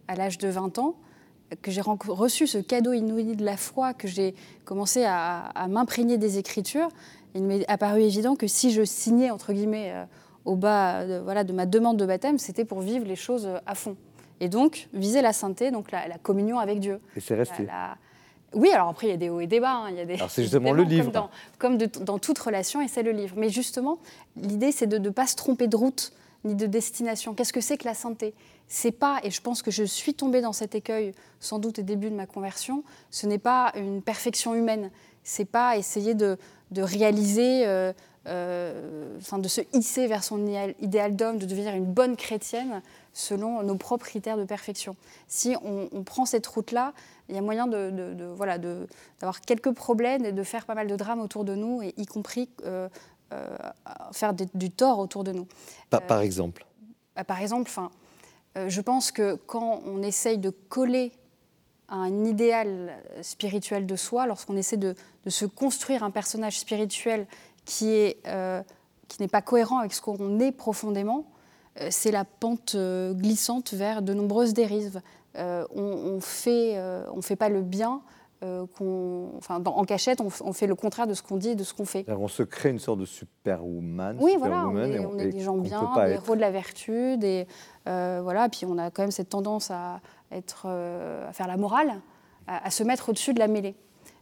à l'âge de 20 ans, que j'ai reçu ce cadeau inouï de la foi, que j'ai commencé à, m'imprégner des Écritures, il m'est apparu évident que si je signais, entre guillemets, euh, au bas de, voilà, de ma demande de baptême, c'était pour vivre les choses à fond. Et donc, viser la sainteté, donc la, communion avec Dieu. Et c'est resté. Oui, alors après, il y a des hauts et des bas. Hein, il y a des, alors c'est [LAUGHS] justement le livre. Comme, dans, toute relation, et c'est le livre. Mais justement, l'idée, c'est de ne pas se tromper de route ni de destination. Qu'est-ce que c'est que la santé C'est pas, et je pense que je suis tombée dans cet écueil, sans doute au début de ma conversion, ce n'est pas une perfection humaine. C'est pas essayer de, réaliser, euh, euh, enfin de se hisser vers son idéal d'homme, de devenir une bonne chrétienne selon nos propres critères de perfection. Si on, prend cette route-là, il y a moyen de, voilà, d'avoir quelques problèmes et de faire pas mal de drames autour de nous, et y compris euh, euh, faire du tort autour de nous. Par, euh, exemple bah, Par exemple, je pense que quand on essaye de coller un idéal spirituel de soi, lorsqu'on essaie de, se construire un personnage spirituel qui est qui n'est pas cohérent avec ce qu'on est profondément, c'est la pente euh, glissante vers de nombreuses dérives. Euh, on ne fait, on fait pas le bien enfin, en cachette, on, fait le contraire de ce qu'on dit et de ce qu'on fait. on se crée une sorte de superwoman. Oui, voilà, on est, des gens bien, des héros de la vertu, des, voilà, puis on a quand même cette tendance à, être, à faire la morale, à, se mettre au-dessus de la mêlée,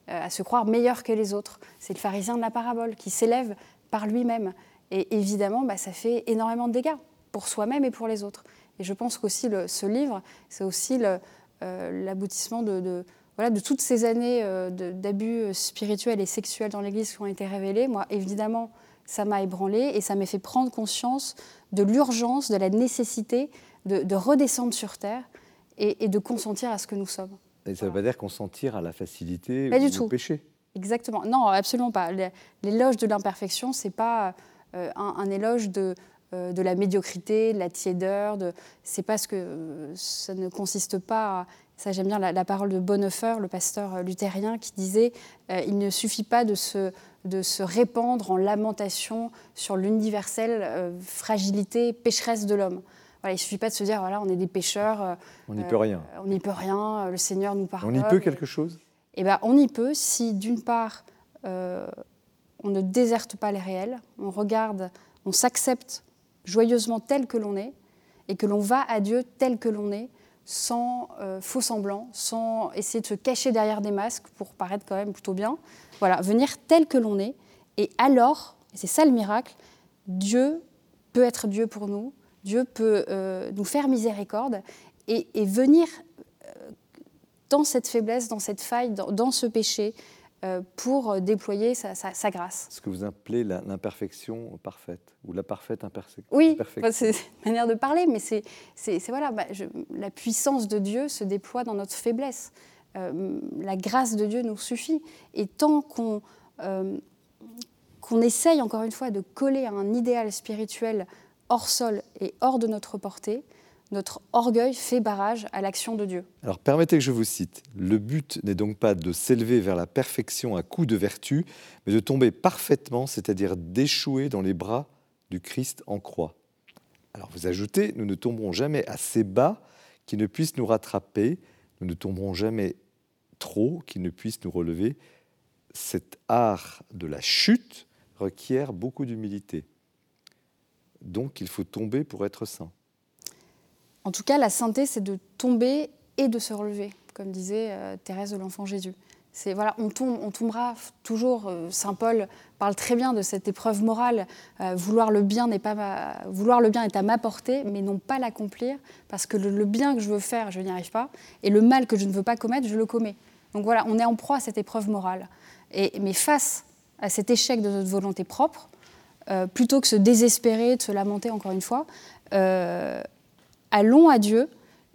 à se croire meilleur que les autres. C'est le pharisien de la parabole qui s'élève par lui-même. Et évidemment, bah, ça fait énormément de dégâts pour soi-même et pour les autres. Et je pense qu'aussi ce livre, c'est aussi euh, l'aboutissement de, voilà, de toutes ces années euh, d'abus spirituels et sexuels dans l'Église qui ont été révélés. Moi, évidemment, ça m'a ébranlé et ça m'a fait prendre conscience de l'urgence, de la nécessité de, redescendre sur Terre et, de consentir à ce que nous sommes. Et ça ne veut pas dire consentir à la facilité pas ou du au péché Exactement. Non, absolument pas. L'éloge de l'imperfection, ce n'est pas euh, un, éloge de, euh, de la médiocrité, de la tiédeur. De... C'est parce que ça ne consiste pas. À... Ça, j'aime bien la, parole de Bonhoeffer, le pasteur luthérien, qui disait euh, il ne suffit pas de se, de se répandre en lamentation sur l'universelle euh, fragilité pécheresse de l'homme. Voilà, il ne suffit pas de se dire voilà, on est des pécheurs. on n'y peut rien. On n'y peut rien. Le Seigneur nous pardonne. On y peut quelque chose? Eh ben, on y peut si d'une part on ne déserte pas les réels, on regarde, on s'accepte joyeusement tel que l'on est, et que l'on va à Dieu tel que l'on est, sans euh, faux semblant, sans essayer de se cacher derrière des masques pour paraître quand même plutôt bien. Voilà, venir tel que l'on est, et alors, et c'est ça le miracle, Dieu peut être Dieu pour nous, Dieu peut euh, nous faire miséricorde, et, venir euh, dans cette faiblesse, dans cette faille, dans ce péché, pour déployer sa, grâce. Ce que vous appelez l'imperfection parfaite, ou la parfaite imperfection. Oui, c'est une manière de parler, mais c'est voilà, bah, la puissance de Dieu se déploie dans notre faiblesse. Euh, la grâce de Dieu nous suffit. Et tant qu'on euh, qu'on essaye, encore une fois, de coller à un idéal spirituel hors sol et hors de notre portée, notre orgueil fait barrage à l'action de Dieu. Alors permettez que je vous cite. Le but n'est donc pas de s'élever vers la perfection à coup de vertu, mais de tomber parfaitement, c'est-à-dire d'échouer dans les bras du Christ en croix. Alors vous ajoutez, nous ne tomberons jamais assez bas qui ne puisse nous rattraper, nous ne tomberons jamais trop qui ne puisse nous relever. Cet art de la chute requiert beaucoup d'humilité. Donc il faut tomber pour être saint. En tout cas, la sainteté, c'est de tomber et de se relever, comme disait euh, Thérèse de l'Enfant Jésus. C'est voilà, on, tombe, on tombera toujours. Euh, Saint Paul parle très bien de cette épreuve morale. Euh, vouloir le bien n'est pas vouloir le bien est à ma portée, mais non pas l'accomplir, parce que le, bien que je veux faire, je n'y arrive pas, et le mal que je ne veux pas commettre, je le commets. Donc voilà, on est en proie à cette épreuve morale. Et, mais face à cet échec de notre volonté propre, plutôt que se désespérer, de se lamenter encore une fois, allons à Dieu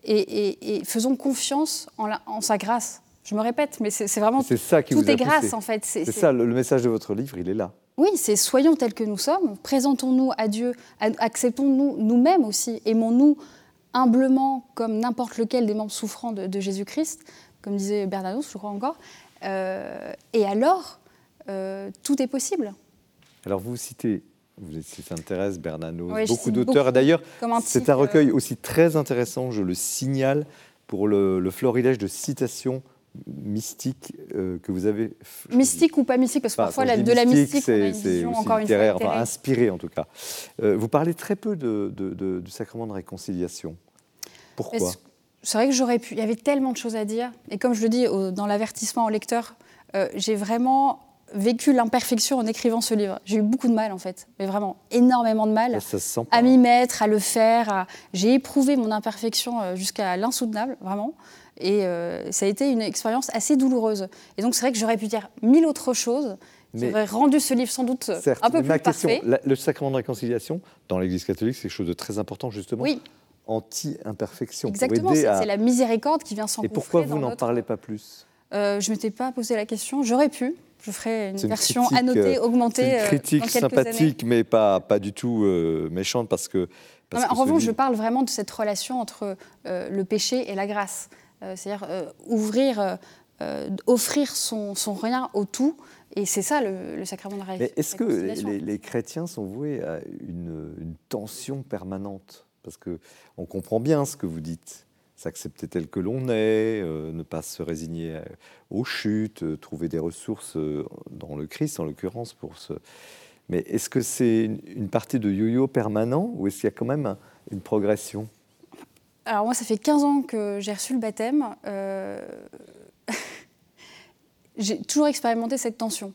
et, faisons confiance en, sa grâce. Je me répète, mais c'est vraiment c'est ça qui tout vous est grâce en fait. C'est ça le, message de votre livre, il est là. Oui, c'est soyons tels que nous sommes, présentons-nous à Dieu, acceptons-nous nous-mêmes aussi, aimons-nous humblement comme n'importe lequel des membres souffrants de, Jésus-Christ, comme disait Bernanos, je crois encore. Euh, et alors, euh, tout est possible. Alors vous citez vous Sainte Thérèse, Bernanos, beaucoup d'auteurs. D'ailleurs, c'est un recueil aussi très intéressant, je le signale, pour le, florilège de citations mystiques euh, que vous avez. Mystique ou pas mystique Parce que parfois, de la mystique, c'est encore une fois. Enfin, inspiré en tout cas. Euh, vous parlez très peu de, du sacrement de réconciliation. Pourquoi C'est vrai que j'aurais pu. Il y avait tellement de choses à dire. Et comme je le dis dans l'avertissement au lecteur, euh, j'ai vraiment vécu l'imperfection en écrivant ce livre. J'ai eu beaucoup de mal en fait, mais vraiment énormément de mal à m'y mettre, à le faire. J'ai éprouvé mon imperfection euh, jusqu'à l'insoutenable, vraiment. Et euh, ça a été une expérience assez douloureuse. Et donc c'est vrai que j'aurais pu dire mille autres choses qui auraient rendu ce livre sans doute un peu plus ma parfait. le sacrement de réconciliation, dans l'Église catholique, c'est quelque chose de très important justement. Oui. Anti-imperfection. Exactement, c'est la miséricorde qui vient s'engouffrer. Et pourquoi vous n'en parlez pas plus? Euh, Je ne m'étais pas posé la question. J'aurais pu. Je ferai une, version annotée, euh, augmentée. Une euh, critique sympathique, mais pas, pas du tout euh, méchante parce que. en revanche, je parle vraiment de cette relation entre le péché et la grâce. C'est-à-dire ouvrir, offrir son, son, rien au tout. Et c'est ça le, sacrement de la Mais est-ce que les, les, chrétiens sont voués à une, une tension permanente? Parce qu'on comprend bien ce que vous dites s'accepter tel que l'on est, euh, ne pas se résigner aux chutes, euh, trouver des ressources euh, dans le Christ en l'occurrence pour ce. Mais est-ce que c'est une, partie de yo-yo permanent ou est-ce qu'il y a quand même une progression? Alors moi, ça fait 15 ans que j'ai reçu le baptême. [LAUGHS] j'ai toujours expérimenté cette tension,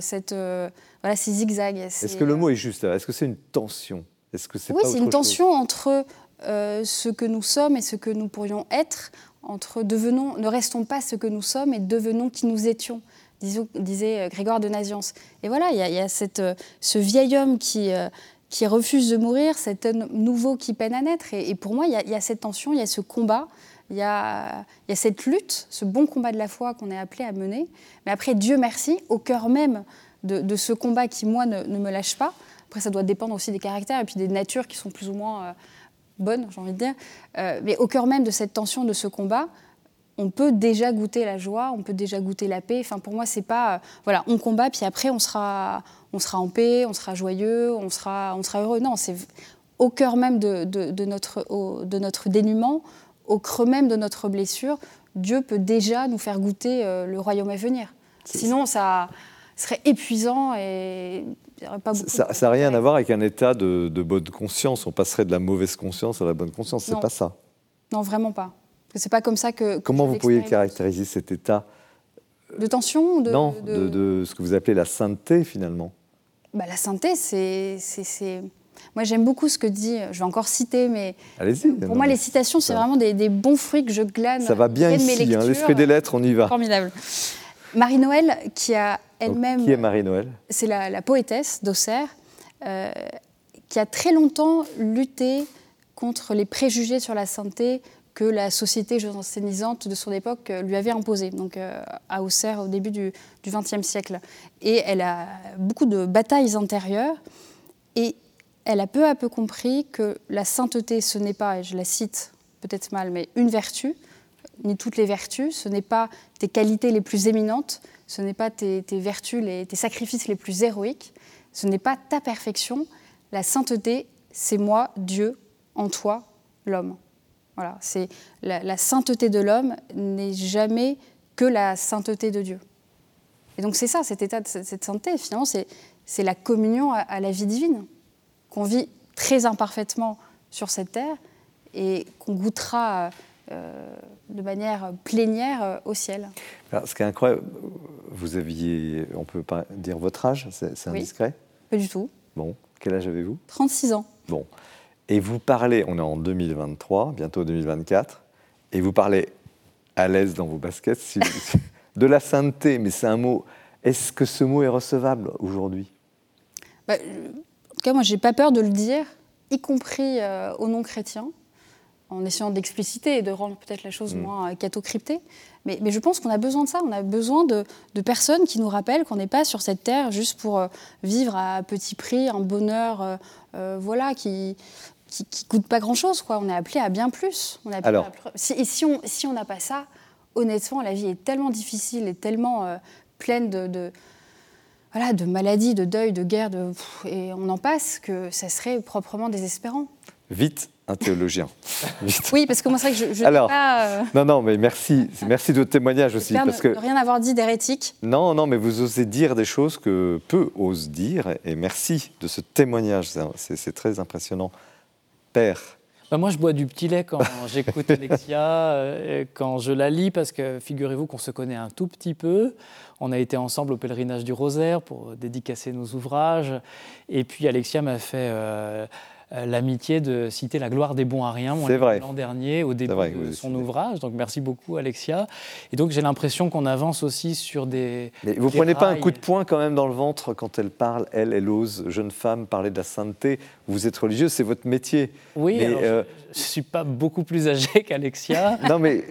cette, voilà, ces zigzags. Est-ce que le mot est juste? Est-ce que c'est une tension? Est-ce que c'est Oui, c'est une tension entre euh, ce que nous sommes et ce que nous pourrions être, entre devenons, ne restons pas ce que nous sommes et devenons qui nous étions, disait euh, Grégoire de Naziance. Et voilà, il y a, euh, ce vieil homme qui, refuse de mourir, cet homme nouveau qui peine à naître. Et, pour moi, il y, a, cette tension, il y a ce combat, il y a, il y a cette lutte, ce bon combat de la foi qu'on est appelé à mener. Mais après, Dieu merci, au cœur même de, ce combat qui, moi, ne, me lâche pas. Après, ça doit dépendre aussi des caractères et puis des natures qui sont plus ou moins bonne, j'ai envie de dire. Euh, mais au cœur même de cette tension, de ce combat, on peut déjà goûter la joie, on peut déjà goûter la paix. Enfin, pour moi, c'est pas, euh, voilà, on combat, puis après, on sera, on sera en paix, on sera joyeux, on sera, on sera heureux. Non, c'est au cœur même de, de, notre, de notre dénuement, au creux même de notre blessure, Dieu peut déjà nous faire goûter euh, le royaume à venir. Sinon, ça serait épuisant et ça n'a rien à voir avec un état de, bonne conscience. On passerait de la mauvaise conscience à la bonne conscience. C'est pas ça. Non, vraiment pas. C'est pas comme ça que. Comment vous pourriez caractériser cet état de tension de, Non, de... ce que vous appelez la sainteté finalement. Bah, la sainteté, c'est. Moi, j'aime beaucoup ce que dit, je vais encore citer, mais Allez-y. pour moi, les citations, c'est vraiment des, bons fruits que je glane. Ça va bien ici, hein, l'esprit des lettres, on y va. Formidable. Marie-Noël, qui a elle-même. Qui est Marie-Noël C'est la, poétesse d'Auxerre, euh, qui a très longtemps lutté contre les préjugés sur la santé que la société jansénisante de son époque euh, lui avait imposés, donc euh, à Auxerre au début du XXe siècle. Et elle a beaucoup de batailles intérieures. Et elle a peu à peu compris que la sainteté, ce n'est pas, et je la cite peut-être mal, mais une vertu, ni toutes les vertus, ce n'est pas tes qualités les plus éminentes, ce n'est pas tes, vertus, tes sacrifices les plus héroïques, ce n'est pas ta perfection. La sainteté, c'est moi, Dieu, en toi, l'homme. Voilà, c'est la, sainteté de l'homme n'est jamais que la sainteté de Dieu. Et donc c'est ça, cet état de cette sainteté, finalement, c'est la communion à, la vie divine, qu'on vit très imparfaitement sur cette terre et qu'on goûtera de manière plénière euh, au ciel. Alors, ce qui est incroyable, vous aviez, on peut pas dire votre âge, c'est indiscret Pas du tout. Bon, quel âge avez-vous? 36 ans. Bon, et vous parlez, on est en 2023, bientôt 2024, et vous parlez à l'aise dans vos baskets [LAUGHS] de la sainteté, mais c'est un mot. Est-ce que ce mot est recevable aujourd'hui? Bah, En tout cas, moi, j'ai pas peur de le dire, y compris euh, aux non-chrétiens, en essayant d'expliciter et de rendre peut-être la chose mm. moins euh, cathocryptée. Mais, mais, je pense qu'on a besoin de ça. On a besoin de, de personnes qui nous rappellent qu'on n'est pas sur cette terre juste pour euh, vivre à petit prix, un bonheur, voilà, qui, qui, qui coûte pas grand-chose. Quoi. On est appelé à bien plus. On Alors. si, et si on si n'a pas ça, honnêtement, la vie est tellement difficile et tellement euh, pleine de, de, voilà, de maladies, de deuil, de guerre, de, et on en passe, que ça serait proprement désespérant. Vite, un théologien. [LAUGHS] Oui, parce que moi, c'est vrai que je, je Alors, pas, euh, Non, non, mais merci. Merci de votre témoignage aussi. Parce que... rien avoir dit d'hérétique. Non, non, mais vous osez dire des choses que peu osent dire. Et merci de ce témoignage. C'est très impressionnant. Père bah, moi, je bois du petit lait quand [LAUGHS] j'écoute Alexia, euh, quand je la lis, parce que figurez-vous qu'on se connaît un tout petit peu. On a été ensemble au pèlerinage du Rosaire pour dédicacer nos ouvrages. Et puis Alexia m'a fait euh, euh, l'amitié de citer La gloire des bons ariens l'an dernier au début de son ouvrage. Donc merci beaucoup Alexia. Et donc j'ai l'impression qu'on avance aussi sur des. Mais vous ne prenez pas un coup de poing quand même dans le ventre quand elle parle, elle, elle ose, jeune femme, parler de la sainteté. Vous êtes religieuse, c'est votre métier. Oui, mais, je ne suis pas beaucoup plus âgé [LAUGHS] qu'Alexia. non mais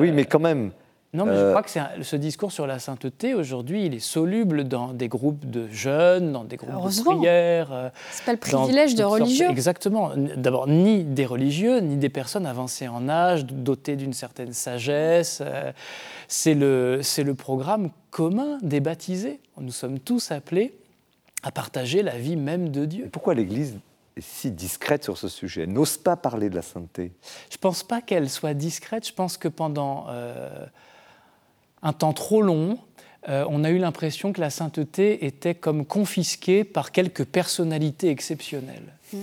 oui, mais quand même. Non, mais je euh, crois que ce discours sur la sainteté, aujourd'hui, il est soluble dans des groupes de jeunes, dans des groupes de prière. Euh, c'est pas le privilège de religieux. exactement. D'abord, ni des religieux, ni des personnes avancées en âge, dotées d'une certaine sagesse. Euh, c'est le, le programme commun des baptisés. Nous sommes tous appelés à partager la vie même de Dieu. Pourquoi l'Église est si discrète sur ce sujet? Elle n'ose pas parler de la sainteté Je ne pense pas qu'elle soit discrète. Je pense que pendant un temps trop long, euh, on a eu l'impression que la sainteté était comme confisquée par quelques personnalités exceptionnelles. Mm.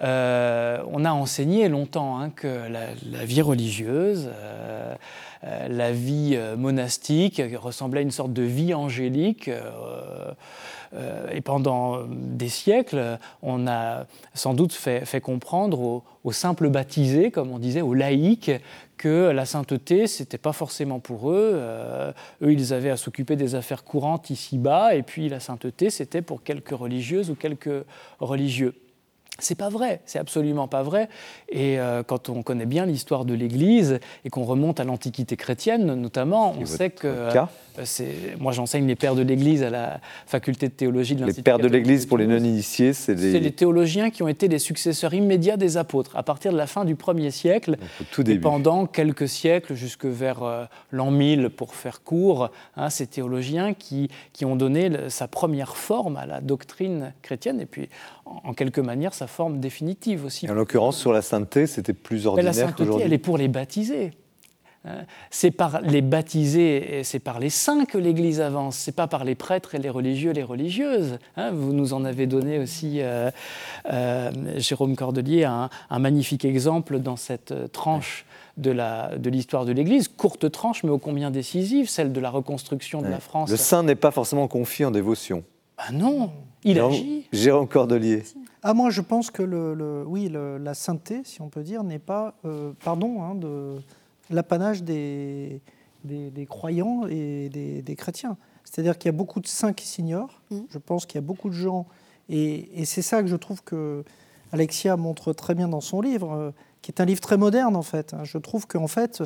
Euh, on a enseigné longtemps hein, que la, vie religieuse, euh, la vie monastique ressemblait à une sorte de vie angélique. et pendant des siècles, on a sans doute fait, comprendre aux, aux, simples baptisés, comme on disait, aux laïcs, que la sainteté, ce n'était pas forcément pour eux. Euh, eux, ils avaient à s'occuper des affaires courantes ici-bas, et puis la sainteté, c'était pour quelques religieuses ou quelques religieux. C'est pas vrai, c'est absolument pas vrai. Et euh, quand on connaît bien l'histoire de l'Église et qu'on remonte à l'Antiquité chrétienne, notamment, on sait que euh, moi j'enseigne les pères de l'Église à la faculté de théologie de l'Institut. Les pères de l'Église, pour les non-initiés, c'est les... les théologiens qui ont été les successeurs immédiats des apôtres à partir de la fin du 1er siècle tout et pendant quelques siècles jusque vers euh, l'an 1000 pour faire court, hein, ces théologiens qui, qui ont donné sa première forme à la doctrine chrétienne et puis en, quelque manière sa forme définitive aussi. en l'occurrence sur la sainteté, c'était plus ordinaire qu'aujourd'hui. La sainteté, elle est pour les baptisés. Hein. C'est par les baptisés, c'est par les saints que l'Église avance, c'est pas par les prêtres et les religieux, les religieuses. Hein. Vous nous en avez donné aussi, euh, euh, Jérôme Cordelier, un, magnifique exemple dans cette tranche de l'histoire de l'Église, courte tranche mais ô combien décisive, celle de la reconstruction de la France. Le saint n'est pas forcément confié en dévotion. Ben non, il agit. Jérôme Cordelier. Ah, moi, je pense que le, oui, la sainteté, si on peut dire, n'est pas, euh, pardon, hein, de l'apanage des, des, croyants et des, chrétiens. C'est-à-dire qu'il y a beaucoup de saints qui s'ignorent. Mm. Je pense qu'il y a beaucoup de gens, et, c'est ça que je trouve que Alexia montre très bien dans son livre, euh, qui est un livre très moderne en fait. Hein. Je trouve qu'en fait,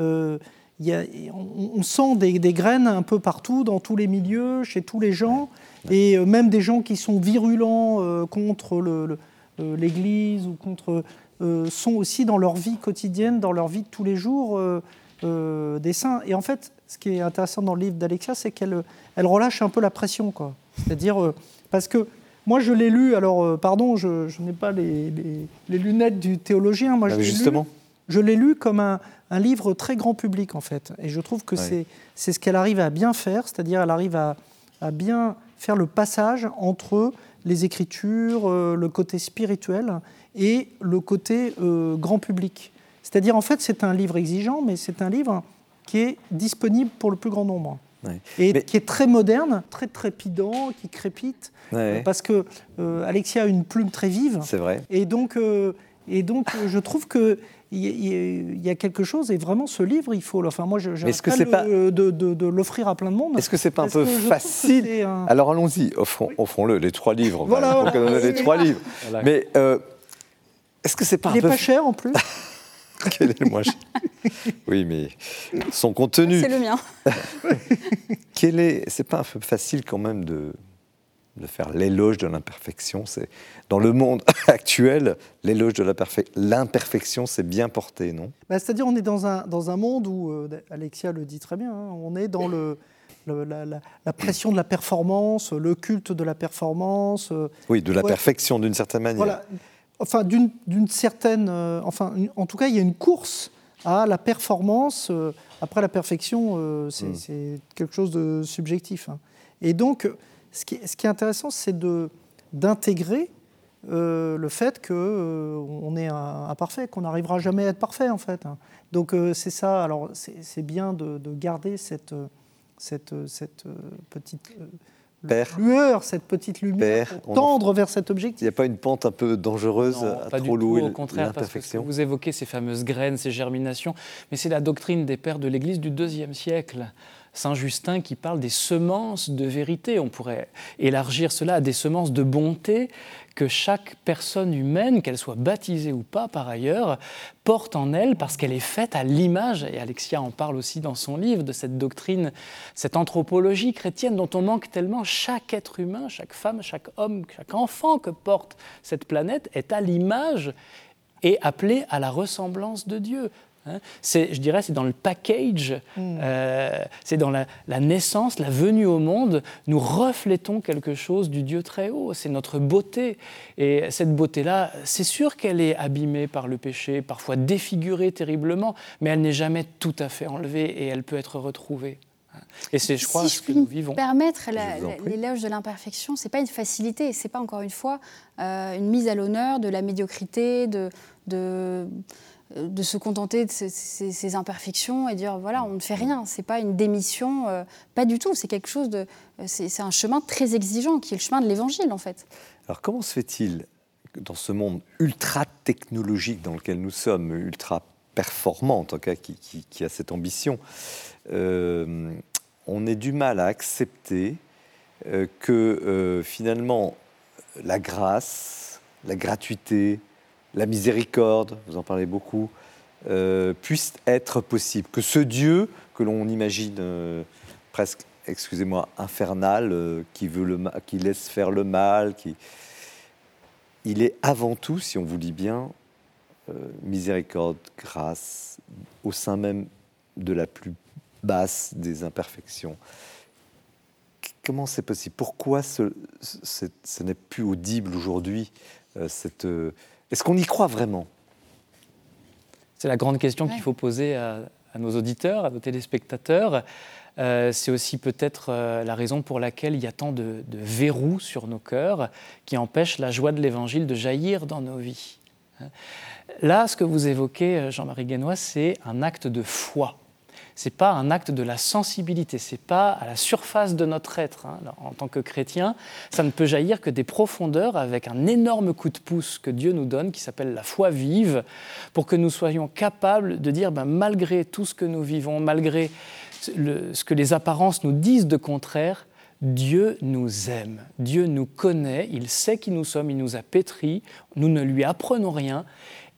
euh, on, sent des, graines un peu partout, dans tous les milieux, chez tous les gens, et euh, même des gens qui sont virulents euh, contre l'Église ou contre sont aussi dans leur vie quotidienne, dans leur vie de tous les jours, des saints. Et en fait, ce qui est intéressant dans le livre d'Alexia, c'est qu'elle elle relâche un peu la pression, quoi. C'est-à-dire parce que moi, je l'ai lu, alors, pardon, je, n'ai pas les, lunettes du théologien. Moi, ah je justement. je l'ai lu comme un, un livre très grand public en fait. Et je trouve que c'est c'est ce qu'elle arrive à bien faire, c'est-à-dire elle arrive à, à, bien faire le passage entre les écritures, euh, le côté spirituel et le côté euh, grand public. C'est-à-dire en fait c'est un livre exigeant, mais c'est un livre qui est disponible pour le plus grand nombre. Et qui est très moderne, très trépidant, qui crépite, parce que euh, Alexia a une plume très vive. C'est vrai. Et donc, et donc je trouve que il y, a quelque chose, et vraiment ce livre, il faut. Enfin, moi, je pas... de, de, l'offrir à plein de monde. Est-ce que c'est pas un peu facile Alors allons-y, offrons-le, les trois livres. Voilà, les trois livres. Mais euh, est-ce que c'est pas il un peu. pas cher en plus. [LAUGHS] Quel est le moins cher? Oui, mais son contenu. C'est le mien. [LAUGHS] Quel est C'est pas un peu facile quand même de de faire l'éloge de l'imperfection. C'est dans le monde [LAUGHS] actuel, l'éloge de l'imperfection, c'est bien porté, non? Bah, C'est-à-dire, on est dans un, dans un monde où, euh, Alexia le dit très bien, hein, on est dans le, la, pression de la performance, le culte de la performance. Euh, oui, de la perfection d'une certaine manière. Voilà. Enfin, d'une certaine. Euh, enfin, en tout cas, il y a une course à la performance. après, la perfection, hmm. c'est quelque chose de subjectif. Hein. Et donc, ce qui, est intéressant, c'est d'intégrer euh, le fait qu'on euh, est imparfait, qu'on n'arrivera jamais à être parfait en fait. Donc euh, c'est ça. Alors c'est bien de, garder cette, cette, cette petite lueur, cette petite lumière, tendre vers cet objectif. Il n'y a pas une pente un peu dangereuse à pas trop louer Au contraire, parce que vous évoquez ces fameuses graines, ces germinations, mais c'est la doctrine des pères de l'Église du deuxième siècle. Saint Justin qui parle des semences de vérité. On pourrait élargir cela à des semences de bonté que chaque personne humaine, qu'elle soit baptisée ou pas par ailleurs, porte en elle parce qu'elle est faite à l'image, et Alexia en parle aussi dans son livre, de cette doctrine, cette anthropologie chrétienne dont on manque tellement. Chaque être humain, chaque femme, chaque homme, chaque enfant que porte cette planète est à l'image et appelé à la ressemblance de Dieu. Hein? c'est, je dirais, c'est dans le package, hmm. euh, c'est dans la, naissance, la venue au monde, nous reflétons quelque chose du Dieu très haut. C'est notre beauté. Et cette beauté-là, c'est sûr qu'elle est abîmée par le péché, parfois défigurée terriblement, mais elle n'est jamais tout à fait enlevée et elle peut être retrouvée. Et c'est, je crois, ce que nous vivons. Permettre l'éloge de l'imperfection, c'est pas une facilité, c'est pas encore une fois euh, une mise à l'honneur de la médiocrité, de, de de se contenter de ces, imperfections et dire voilà, on ne fait rien. C'est pas une démission, euh, pas du tout. C'est quelque chose de. C'est un chemin très exigeant qui est le chemin de l'évangile en fait. Alors comment se fait-il dans ce monde ultra technologique dans lequel nous sommes, ultra performant en tout cas, qui, a cette ambition, euh, on ait du mal à accepter que finalement la grâce, la gratuité, la miséricorde, vous en parlez beaucoup, euh, puisse être possible. Que ce Dieu que l'on imagine euh, presque, excusez-moi, infernal, euh, qui, veut le, qui laisse faire le mal, qui... il est avant tout, si on vous dit bien, miséricorde, grâce, au sein même de la plus basse des imperfections. Comment c'est possible? Pourquoi ce, ce n'est plus audible aujourd'hui cette est-ce qu'on y croit vraiment? C'est la grande question qu'il faut poser à, nos auditeurs, à nos téléspectateurs. Euh, c'est aussi peut-être euh, la raison pour laquelle il y a tant de, verrous sur nos cœurs qui empêchent la joie de l'Évangile de jaillir dans nos vies. Là, ce que vous évoquez, euh, Jean-Marie Guénois, c'est un acte de foi c'est pas un acte de la sensibilité, c'est pas à la surface de notre être. Hein. en tant que chrétien, ça ne peut jaillir que des profondeurs avec un énorme coup de pouce que Dieu nous donne, qui s'appelle la foi vive, pour que nous soyons capables de dire, ben, malgré tout ce que nous vivons, malgré ce que les apparences nous disent de contraire, Dieu nous aime, Dieu nous connaît, il sait qui nous sommes, il nous a pétris, nous ne lui apprenons rien,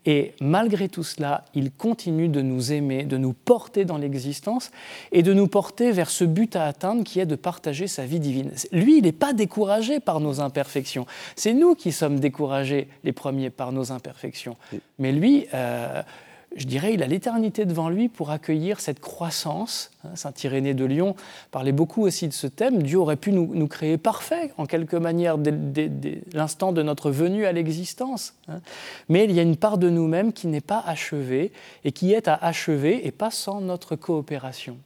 Et malgré tout cela, il continue de nous aimer, de nous porter dans l'existence et de nous porter vers ce but à atteindre qui est de partager sa vie divine. Lui, il n'est pas découragé par nos imperfections. C'est nous qui sommes découragés les premiers par nos imperfections. Mais lui, euh, je dirais, il a l'éternité devant lui pour accueillir cette croissance. Hein, Saint Irénée de Lyon parlait beaucoup aussi de ce thème. Dieu aurait pu nous, créer parfaits, en quelque manière, dès, l'instant de notre venue à l'existence. Hein. Mais il y a une part de nous-mêmes qui n'est pas achevée et qui est à achever et pas sans notre coopération.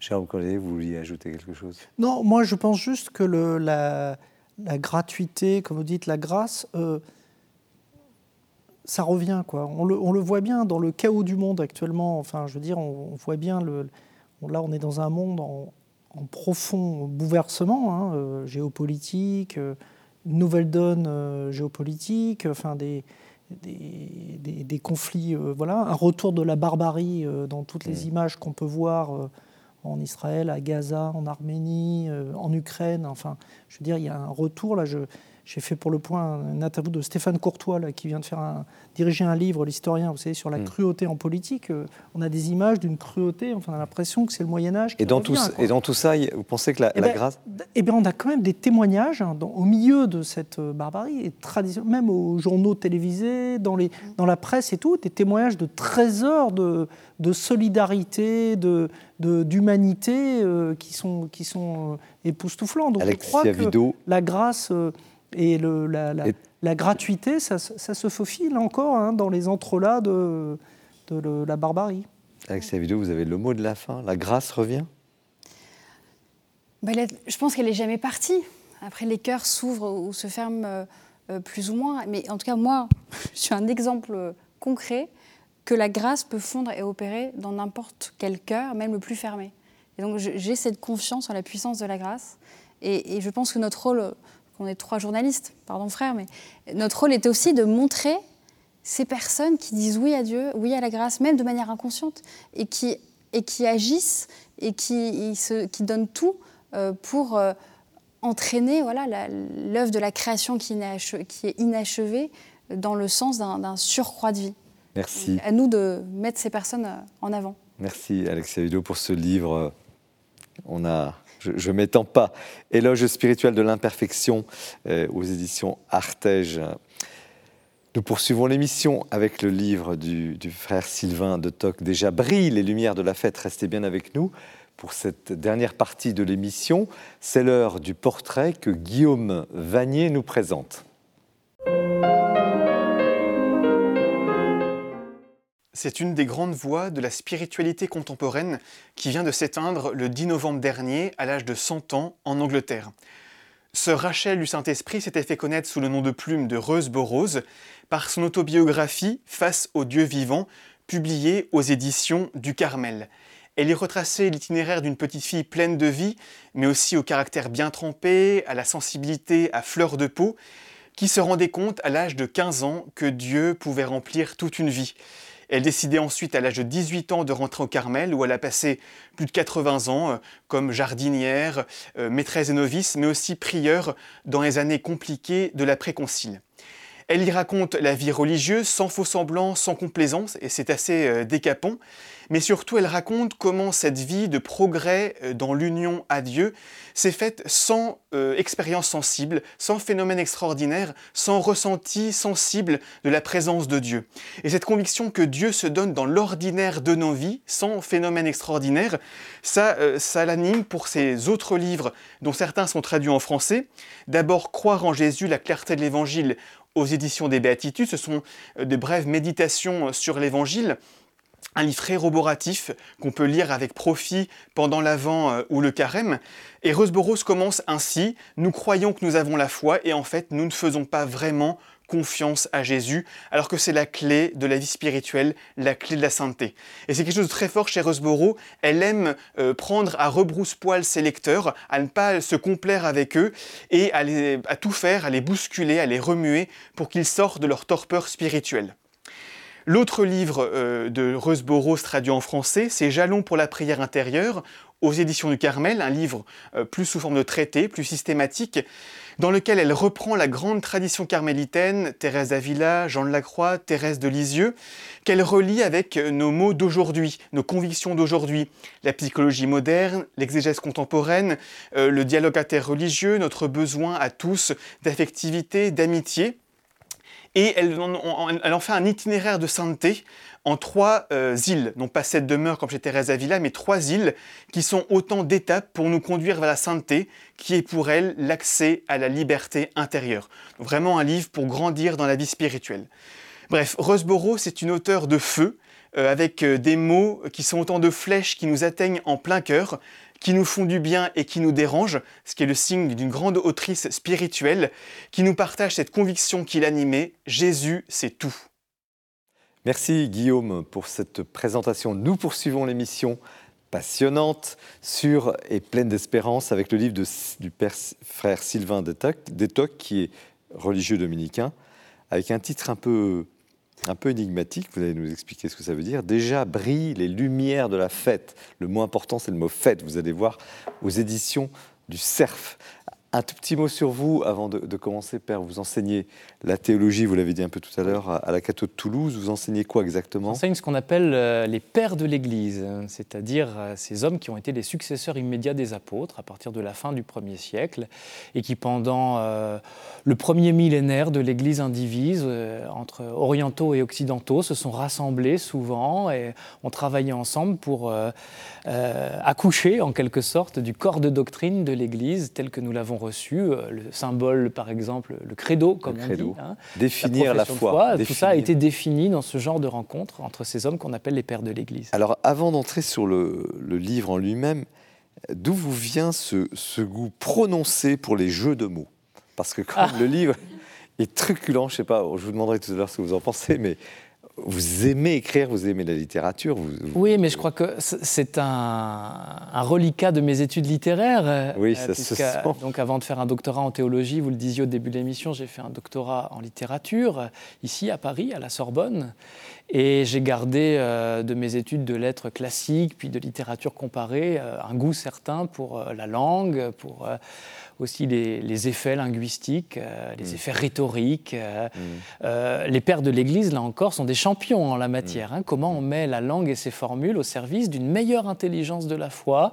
Jérôme Collet, vous vouliez ajouter quelque chose? Non, moi je pense juste que le, la, gratuité, comme vous dites, la grâce, euh, ça revient. Quoi. On, le, voit bien dans le chaos du monde actuellement. Enfin, je veux dire, on, voit bien, le, là on est dans un monde en, profond bouleversement hein, euh, géopolitique, euh, nouvelle donne euh, géopolitique, enfin des, des, conflits, voilà, un retour de la barbarie dans toutes les mmh. images qu'on peut voir en Israël, à Gaza, en Arménie, en Ukraine. Enfin, je veux dire, il y a un retour là. Je, j'ai fait pour le point une interview de Stéphane Courtois, là, qui vient de faire un, diriger un livre, l'historien, vous savez, sur la mm. cruauté en politique. Euh, on a des images d'une cruauté, enfin, on a l'impression que c'est le Moyen-Âge. Et, dans tout, et dans tout ça, vous pensez que la, eh la ben, grâce. Eh bien, on a quand même des témoignages hein, au milieu de cette euh, barbarie, et même aux journaux télévisés, dans, les, dans la presse et tout, des témoignages de trésors de, de solidarité, de, d'humanité euh, qui sont, qui sont époustouflants. Donc je crois que la grâce et le, la, la, gratuité, ça, ça, se faufile encore hein, dans les entrelacs de, de, la barbarie. Avec cette vidéo, vous avez le mot de la fin. La grâce revient bah, Je pense qu'elle n'est jamais partie. Après, les cœurs s'ouvrent ou se ferment euh, euh, plus ou moins. Mais en tout cas, moi, [LAUGHS] je suis un exemple concret que la grâce peut fondre et opérer dans n'importe quel cœur, même le plus fermé. Et donc, j'ai cette confiance en la puissance de la grâce. Et, et je pense que notre rôle on est trois journalistes, pardon frère, mais notre rôle était aussi de montrer ces personnes qui disent oui à Dieu, oui à la grâce, même de manière inconsciente, et qui, et qui agissent et qui, se, qui donnent tout euh, pour euh, entraîner voilà, l'œuvre de la création qui, qui est inachevée dans le sens d'un surcroît de vie. Merci. à nous de mettre ces personnes euh, en avant. Merci Alexia Vidéo pour ce livre. On a je ne m'étends pas. Éloge spirituel de l'imperfection euh, aux éditions Artege. Nous poursuivons l'émission avec le livre du, frère Sylvain de Toc. Déjà brille les lumières de la fête. Restez bien avec nous pour cette dernière partie de l'émission. C'est l'heure du portrait que Guillaume Vanier nous présente. C'est une des grandes voies de la spiritualité contemporaine qui vient de s'éteindre le 10 novembre dernier à l'âge de 100 ans en Angleterre. Sœur Rachel du Saint-Esprit s'était fait connaître sous le nom de plume de Rose Borose par son autobiographie Face au Dieu vivant, publiée aux éditions du Carmel. Elle y retraçait l'itinéraire d'une petite fille pleine de vie, mais aussi au caractère bien trempé, à la sensibilité à fleur de peau, qui se rendait compte à l'âge de 15 ans que Dieu pouvait remplir toute une vie. Elle décidait ensuite à l'âge de 18 ans de rentrer au Carmel où elle a passé plus de 80 ans euh, comme jardinière, euh, maîtresse et novice, mais aussi prieure dans les années compliquées de l'après-concile. Elle y raconte la vie religieuse sans faux semblant, sans complaisance, et c'est assez euh, décapant mais surtout elle raconte comment cette vie de progrès euh, dans l'union à Dieu s'est faite sans euh, expérience sensible, sans phénomène extraordinaire, sans ressenti sensible de la présence de Dieu. Et cette conviction que Dieu se donne dans l'ordinaire de nos vies, sans phénomène extraordinaire, ça, euh, ça l'anime pour ses autres livres, dont certains sont traduits en français. D'abord, Croire en Jésus, la clarté de l'Évangile aux éditions des Béatitudes, ce sont de brèves méditations sur l'Évangile. Un livre très roboratif qu'on peut lire avec profit pendant l'Avent euh, ou le Carême. Et Roseboros commence ainsi. Nous croyons que nous avons la foi et en fait nous ne faisons pas vraiment confiance à Jésus, alors que c'est la clé de la vie spirituelle, la clé de la sainteté. Et c'est quelque chose de très fort chez Rosborough. Elle aime euh, prendre à rebrousse-poil ses lecteurs, à ne pas se complaire avec eux et à, tout faire, à les bousculer, à les remuer pour qu'ils sortent de leur torpeur spirituelle. L'autre livre euh, de Reusboros traduit en français, c'est Jalons pour la prière intérieure aux éditions du Carmel, un livre euh, plus sous forme de traité, plus systématique, dans lequel elle reprend la grande tradition carmélitaine, Thérèse d'Avila, Jean de la Croix, Thérèse de Lisieux, qu'elle relie avec nos mots d'aujourd'hui, nos convictions d'aujourd'hui, la psychologie moderne, l'exégèse contemporaine, euh, le dialogue interreligieux, notre besoin à tous d'affectivité, d'amitié. Et elle en, fait un itinéraire de sainteté en trois euh, îles, non pas sept demeures comme chez Thérèse Avila, mais trois îles qui sont autant d'étapes pour nous conduire vers la sainteté, qui est pour elle l'accès à la liberté intérieure. vraiment un livre pour grandir dans la vie spirituelle. Bref, Roseborough, c'est une auteure de feu, euh, avec euh, des mots qui sont autant de flèches qui nous atteignent en plein cœur, qui nous font du bien et qui nous dérangent, ce qui est le signe d'une grande autrice spirituelle, qui nous partage cette conviction qui l'animait, Jésus, c'est tout. Merci Guillaume pour cette présentation. Nous poursuivons l'émission passionnante, sûre et pleine d'espérance avec le livre du frère Sylvain Détoc, qui est religieux dominicain, avec un titre un peu, un peu énigmatique. Vous allez nous expliquer ce que ça veut dire. Déjà brillent les lumières de la fête. Le mot important, c'est le mot fête. Vous allez voir aux éditions du CERF. Un tout petit mot sur vous avant de, commencer, Père. Vous enseignez la théologie, vous l'avez dit un peu tout à l'heure, à, la Cato de Toulouse. Vous enseignez quoi exactement? J'enseigne ce qu'on appelle euh, les pères de l'Église, c'est-à-dire euh, ces hommes qui ont été les successeurs immédiats des apôtres à partir de la fin du 1er siècle et qui, pendant euh, le premier millénaire de l'Église indivise, entre orientaux et occidentaux, se sont rassemblés souvent et ont travaillé ensemble pour accoucher, en quelque sorte, du corps de doctrine de l'Église tel que nous l'avons reçu, euh, le symbole par exemple, le credo, comme on dit. Hein, Définir la, foi. Tout ça a été défini dans ce genre de rencontre entre ces hommes qu'on appelle les pères de l'Église. Alors avant d'entrer sur le, livre en lui-même, d'où vous vient ce, goût prononcé pour les jeux de mots? Parce que comme ah. le livre est truculent, je ne sais pas, je vous demanderai tout à l'heure ce que vous en pensez, mais vous aimez écrire, vous aimez la littérature. Oui, mais je crois que c'est un, reliquat de mes études littéraires. Oui, ça se sent. Donc, avant de faire un doctorat en théologie, vous le disiez au début de l'émission, j'ai fait un doctorat en littérature ici à Paris, à la Sorbonne, et j'ai gardé euh, de mes études de lettres classiques, puis de littérature comparée, euh, un goût certain pour euh, la langue, pour aussi les, effets linguistiques, euh, les mm. effets rhétoriques. Euh, mm. euh, les pères de l'Église, là encore, sont des champions en la matière. Mm. Hein. Comment on met la langue et ses formules au service d'une meilleure intelligence de la foi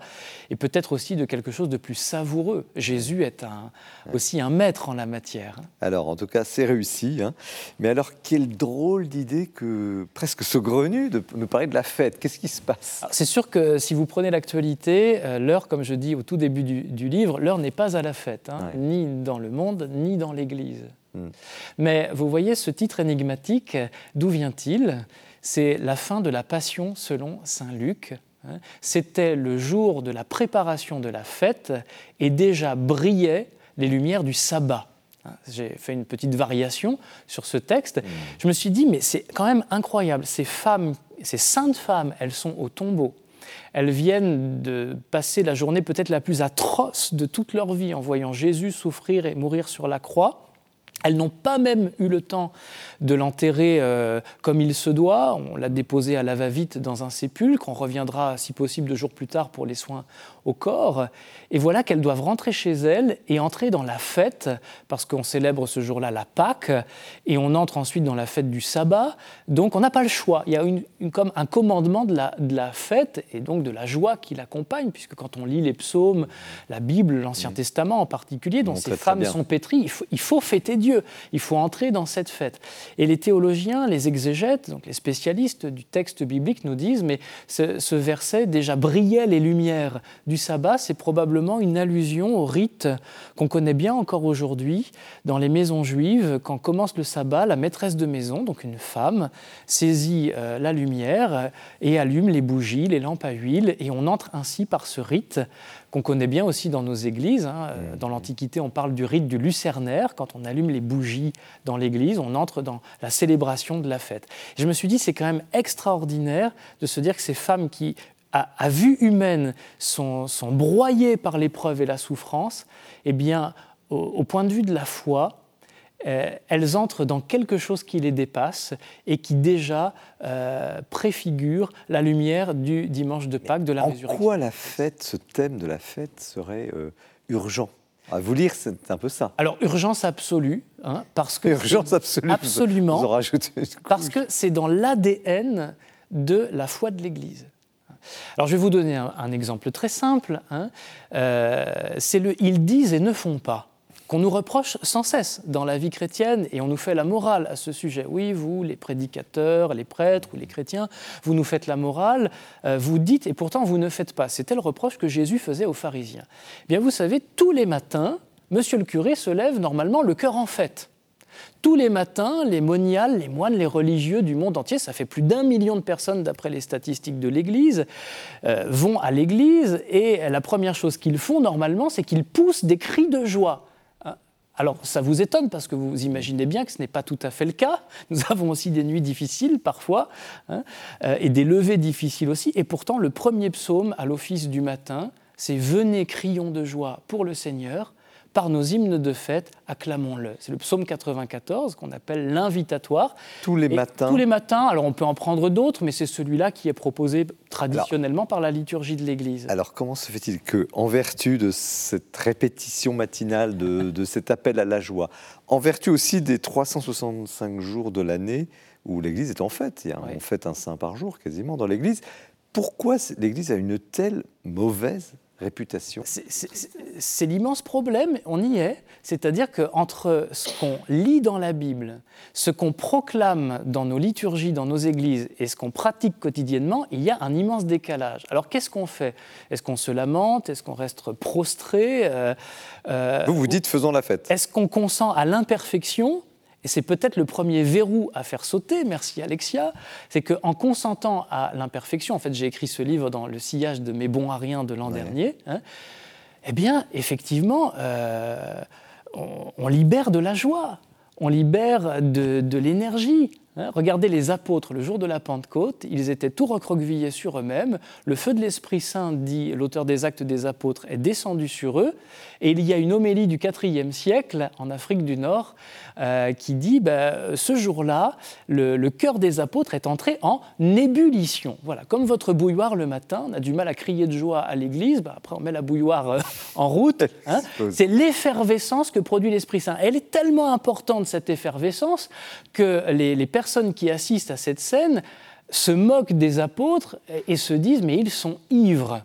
et peut-être aussi de quelque chose de plus savoureux. Jésus est un, aussi un maître en la matière. Hein. Alors, en tout cas, c'est réussi. Hein. Mais alors, quelle drôle d'idée que presque saugrenue de nous parler de la fête. Qu'est-ce qui se passe? C'est sûr que si vous prenez l'actualité, l'heure, comme je dis au tout début du, du livre, l'heure n'est pas à la fête, hein, ni dans le monde, ni dans l'Église. Hmm. Mais vous voyez ce titre énigmatique, d'où vient-il? C'est la fin de la Passion selon Saint Luc. Hein. C'était le jour de la préparation de la fête et déjà brillaient les lumières du sabbat. Hein. J'ai fait une petite variation sur ce texte. Hmm. Je me suis dit, mais c'est quand même incroyable. Ces femmes, ces saintes femmes, elles sont au tombeau. Elles viennent de passer la journée peut-être la plus atroce de toute leur vie en voyant Jésus souffrir et mourir sur la croix. Elles n'ont pas même eu le temps de l'enterrer euh, comme il se doit. On l'a déposé à la va-vite dans un sépulcre. On reviendra, si possible, deux jours plus tard pour les soins au corps. Et voilà qu'elles doivent rentrer chez elles et entrer dans la fête, parce qu'on célèbre ce jour-là la Pâque, et on entre ensuite dans la fête du sabbat. Donc on n'a pas le choix. Il y a une, comme un commandement de la, de la, fête et donc de la joie qui l'accompagne, puisque quand on lit les psaumes, la Bible, l'Ancien Testament en particulier, dont ces femmes sont pétries, il faut, il faut fêter Dieu, il faut entrer dans cette fête. Et les théologiens, les exégètes, donc les spécialistes du texte biblique nous disent, mais ce, ce verset déjà brillait les lumières du sabbat, c'est probablement une allusion au rite qu'on connaît bien encore aujourd'hui dans les maisons juives. Quand commence le sabbat, la maîtresse de maison, donc une femme, saisit euh, la lumière et allume les bougies, les lampes à huile, et on entre ainsi par ce rite qu'on connaît bien aussi dans nos églises. Hein. Mmh. Dans l'Antiquité, on parle du rite du lucernaire. Quand on allume les bougies dans l'église, on entre dans la célébration de la fête. je me suis dit, c'est quand même extraordinaire de se dire que ces femmes qui à, vue humaine sont, sont, broyées par l'épreuve et la souffrance, eh bien, au, point de vue de la foi, euh, elles entrent dans quelque chose qui les dépasse et qui déjà euh, préfigure la lumière du dimanche de Pâques, de la en résurrection. quoi la fête, ce thème de la fête serait euh, urgent? À vous lire, c'est un peu ça. Alors, urgence absolue, hein, parce que... Urgence absolue. Absolument. Vous en rajoutez une couche. Parce que c'est dans l'ADN de la foi de l'Église. Alors je vais vous donner un, exemple très simple. hein. Euh, c'est le ils disent et ne font pas qu'on nous reproche sans cesse dans la vie chrétienne et on nous fait la morale à ce sujet. Oui, vous, les prédicateurs, les prêtres ou les chrétiens, vous nous faites la morale, euh, vous dites et pourtant vous ne faites pas. C'était le reproche que Jésus faisait aux pharisiens. Eh bien, vous savez, tous les matins, monsieur le curé se lève normalement le cœur en fête. Tous les matins, les moniales, les moines, les religieux du monde entier, ça fait plus d'un million de personnes d'après les statistiques de l'Église, euh, vont à l'Église et la première chose qu'ils font normalement, c'est qu'ils poussent des cris de joie. Hein. Alors ça vous étonne parce que vous imaginez bien que ce n'est pas tout à fait le cas. Nous avons aussi des nuits difficiles parfois hein, euh, et des levées difficiles aussi. Et pourtant le premier psaume à l'office du matin, c'est Venez crions de joie pour le Seigneur par nos hymnes de fête, acclamons-le. C'est le psaume 94 qu'on appelle l'invitatoire. Tous les Et matins. Tous les matins, alors on peut en prendre d'autres, mais c'est celui-là qui est proposé traditionnellement par la liturgie de l'Église. Alors comment se fait-il que, en vertu de cette répétition matinale, de, [LAUGHS] de cet appel à la joie, en vertu aussi des 365 jours de l'année où l'Église est en fête, il y a, Oui. on fête un saint par jour quasiment dans l'Église, pourquoi l'Église a une telle mauvaise réputation c'est l'immense problème, on y est. C'est-à-dire qu'entre ce qu'on lit dans la Bible, ce qu'on proclame dans nos liturgies, dans nos églises, et ce qu'on pratique quotidiennement, il y a un immense décalage. Alors qu'est-ce qu'on fait? Est-ce qu'on se lamente? Est-ce qu'on reste prostré? Euh, euh, Vous vous dites faisons la fête. Est-ce qu'on consent à l'imperfection? Et c'est peut-être le premier verrou à faire sauter, merci Alexia, c'est qu'en consentant à l'imperfection, en fait j'ai écrit ce livre dans le sillage de mes bons à rien de l'an Ouais. dernier, hein, eh bien effectivement, euh, on, on libère de la joie, on libère de, de l'énergie. Hein. Regardez les apôtres le jour de la Pentecôte, ils étaient tout recroquevillés sur eux-mêmes. Le feu de l'Esprit Saint, dit l'auteur des Actes des Apôtres, est descendu sur eux. Et il y a une homélie du IVe siècle en Afrique du Nord euh, qui dit ben, ce jour-là, le, le cœur des apôtres est entré en ébullition. Voilà, comme votre bouilloire le matin, on a du mal à crier de joie à l'église, ben, après on met la bouilloire euh, en route. [LAUGHS] hein. C'est l'effervescence que produit l'Esprit Saint. Elle est tellement importante, cette effervescence, que les, les personnes qui assistent à cette scène se moquent des apôtres et, se disent mais ils sont ivres.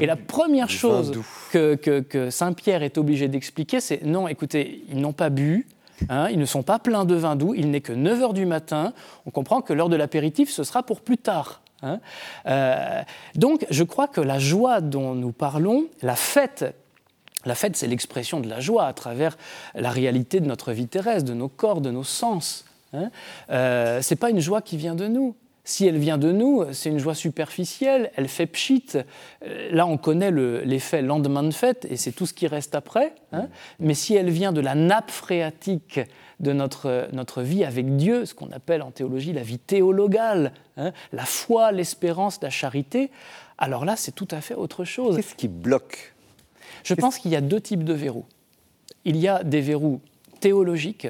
Et la première chose que, que- que Saint Pierre est obligé d'expliquer, c'est non, écoutez, ils n'ont pas bu, hein, ils ne sont pas pleins de vin doux, il n'est que 9 heures du matin, on comprend que l'heure de l'apéritif, ce sera pour plus tard. hein. Euh, donc je crois que la joie dont nous parlons, la fête, la fête c'est l'expression de la joie à travers la réalité de notre vie terrestre, de nos corps, de nos sens. Hein. Euh, c'est pas une joie qui vient de nous. Si elle vient de nous, c'est une joie superficielle, elle fait pchit. Euh, Là, on connaît le- l'effet lendemain de fête et c'est tout ce qui reste après. hein. Mais si elle vient de la nappe phréatique de notre, notre vie avec Dieu, ce qu'on appelle en théologie la vie théologale, hein, la foi, l'espérance, la charité, alors là, c'est tout à fait autre chose. Qu'est-ce qui bloque? Je pense qu'il y a deux types de verrous. Il y a des verrous théologiques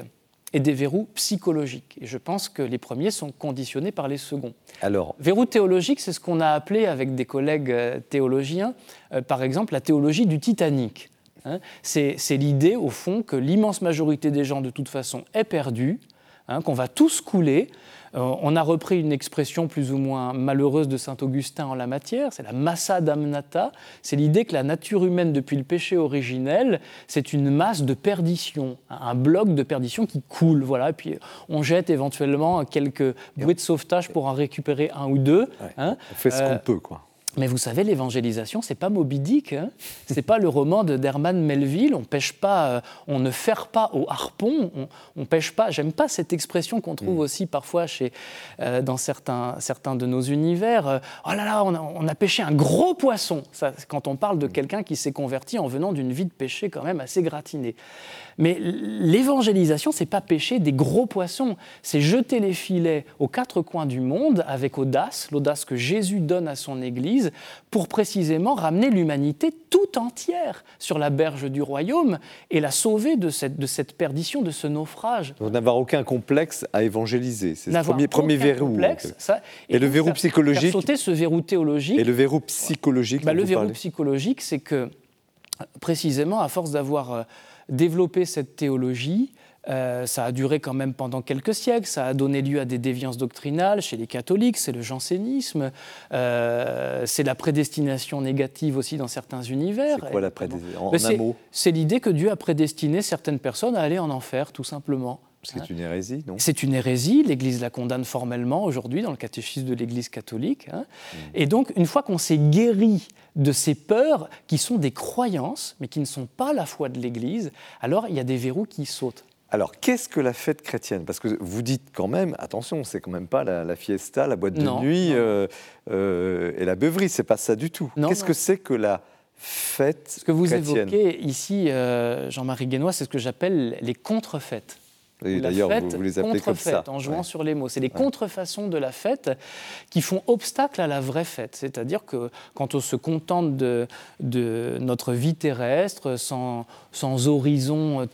et des verrous psychologiques. Et je pense que les premiers sont conditionnés par les seconds. Alors, Verrou théologique, c'est ce qu'on a appelé avec des collègues euh, théologiens, euh, par exemple, la théologie du Titanic. Hein, c'est c'est l'idée, au fond, que l'immense majorité des gens, de toute façon, est perdue, hein, qu'on va tous couler. Euh, on a repris une expression plus ou moins malheureuse de saint Augustin en la matière, c'est la massa damnata. C'est l'idée que la nature humaine, depuis le péché originel, c'est une masse de perdition, un bloc de perdition qui coule. Voilà, et puis on jette éventuellement quelques bouées de sauvetage pour en récupérer un ou deux. ouais, hein. on fait ce Euh, qu'on peut, quoi. Mais vous savez, l'évangélisation, c'est pas Moby Dick, hein. c'est pas le roman de d'Herman Melville. On pêche pas, euh, on ne ferre pas au harpon, on, on pêche pas. J'aime pas cette expression qu'on trouve aussi parfois chez, euh, dans certains, certains de nos univers. euh, oh là là, on a, on a pêché un gros poisson. Ça, quand on parle de quelqu'un qui s'est converti en venant d'une vie de péché quand même assez gratinée. Mais l'évangélisation, c'est pas pêcher des gros poissons, c'est jeter les filets aux quatre coins du monde avec audace, l'audace que Jésus donne à son Église l'Église pour précisément ramener l'humanité tout entière sur la berge du royaume et la sauver de cette, de cette perdition, de ce naufrage. Donc n'avoir aucun complexe à évangéliser. C'est le premier, premier verrou. Complexe, ça, et, le verrou psychologique. Faire sauter ce verrou théologique. Et le verrou psychologique. Bah, le verrou psychologique, c'est que précisément, à force d'avoir euh, développé cette théologie, euh, ça a duré quand même pendant quelques siècles, ça a donné lieu à des déviances doctrinales chez les catholiques, c'est le jansénisme, euh, c'est la prédestination négative aussi dans certains univers. C'est quoi la prédestination C'est l'idée que Dieu a prédestiné certaines personnes à aller en enfer, tout simplement. C'est une hérésie, non? C'est une hérésie. L'Église la condamne formellement aujourd'hui dans le catéchisme de l'Église catholique. Hein. Mm. Et donc, une fois qu'on s'est guéri de ces peurs qui sont des croyances, mais qui ne sont pas la foi de l'Église, alors il y a des verrous qui sautent. Alors, qu'est-ce que la fête chrétienne? Parce que vous dites quand même, attention, c'est quand même pas la, fiesta, la boîte de nuit euh, euh, et la beuverie, c'est pas ça du tout. Qu'est-ce que c'est que la fête Ce que vous évoquez ici, euh, Jean-Marie Guénois, c'est ce que j'appelle les contrefaites. Et d'ailleurs, vous, les appelez comme ça. En jouant sur les mots. C'est les contrefaçons de la fête qui font obstacle à la vraie fête. C'est-à-dire que quand on se contente de, de notre vie terrestre, sans, sans, horizon euh,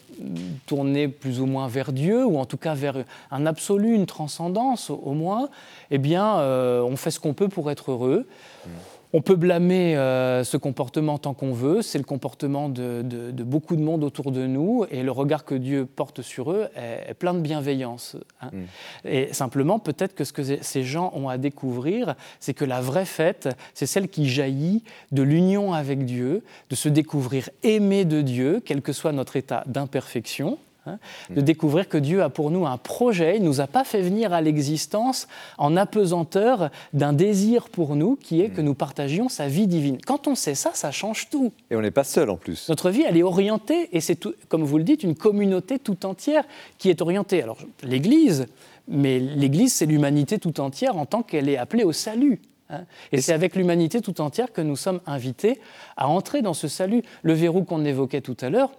tourné plus ou moins vers Dieu, ou en tout cas vers un absolu, une transcendance au moins, eh bien, euh, on fait ce qu'on peut pour être heureux. Mmh. On peut blâmer euh, ce comportement tant qu'on veut, c'est le comportement de, beaucoup de monde autour de nous, et le regard que Dieu porte sur eux est, plein de bienveillance. Hein. Mm. Et simplement, peut-être que ce que ces gens ont à découvrir, c'est que la vraie fête, c'est celle qui jaillit de l'union avec Dieu, de se découvrir aimé de Dieu, quel que soit notre état d'imperfection, Hein, de découvrir que Dieu a pour nous un projet, il ne nous a pas fait venir à l'existence en apesanteur d'un désir pour nous qui est que nous partagions sa vie divine. Quand on sait ça, ça change tout. Et on n'est pas seul en plus. Notre vie, elle est orientée, et c'est, comme vous le dites, une communauté tout entière qui est orientée. Alors l'Église, mais l'Église, c'est l'humanité tout entière en tant qu'elle est appelée au salut. Hein. Et c'est avec l'humanité tout entière que nous sommes invités à entrer dans ce salut. Le verrou qu'on évoquait tout à l'heure,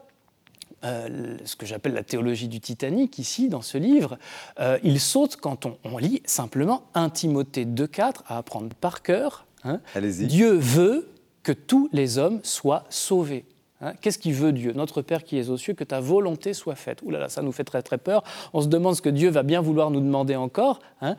euh, ce que j'appelle la théologie du Titanic ici dans ce livre, euh, il saute quand on, lit simplement 1 Timothée 2.4 à apprendre par cœur. Hein. Dieu veut que tous les hommes soient sauvés. Hein, qu'est-ce qu'il veut Dieu? Notre Père qui es aux cieux, que ta volonté soit faite. Ouh là là, ça nous fait très très peur. On se demande ce que Dieu va bien vouloir nous demander encore. Hein.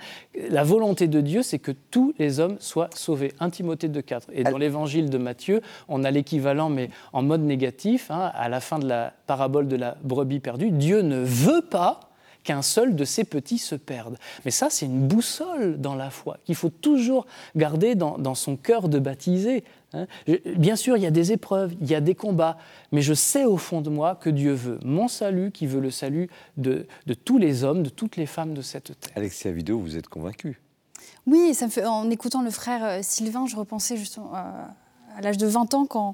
La volonté de Dieu, c'est que tous les hommes soient sauvés. 1 Timothée 2,4. Et dans l'évangile de Matthieu, on a l'équivalent, mais en mode négatif, hein, à la fin de la parabole de la brebis perdue. Dieu ne veut pas qu'un seul de ses petits se perde. Mais ça, c'est une boussole dans la foi qu'il faut toujours garder dans, dans son cœur de baptisé. Hein. Bien sûr, il y a des épreuves, il y a des combats, mais je sais au fond de moi que Dieu veut mon salut, qui veut le salut de, tous les hommes, de toutes les femmes de cette terre. Alexia Vidéo, vous êtes convaincu Oui, ça me fait, en écoutant le frère euh, Sylvain, je repensais justement euh, à, l'âge de 20 ans, quand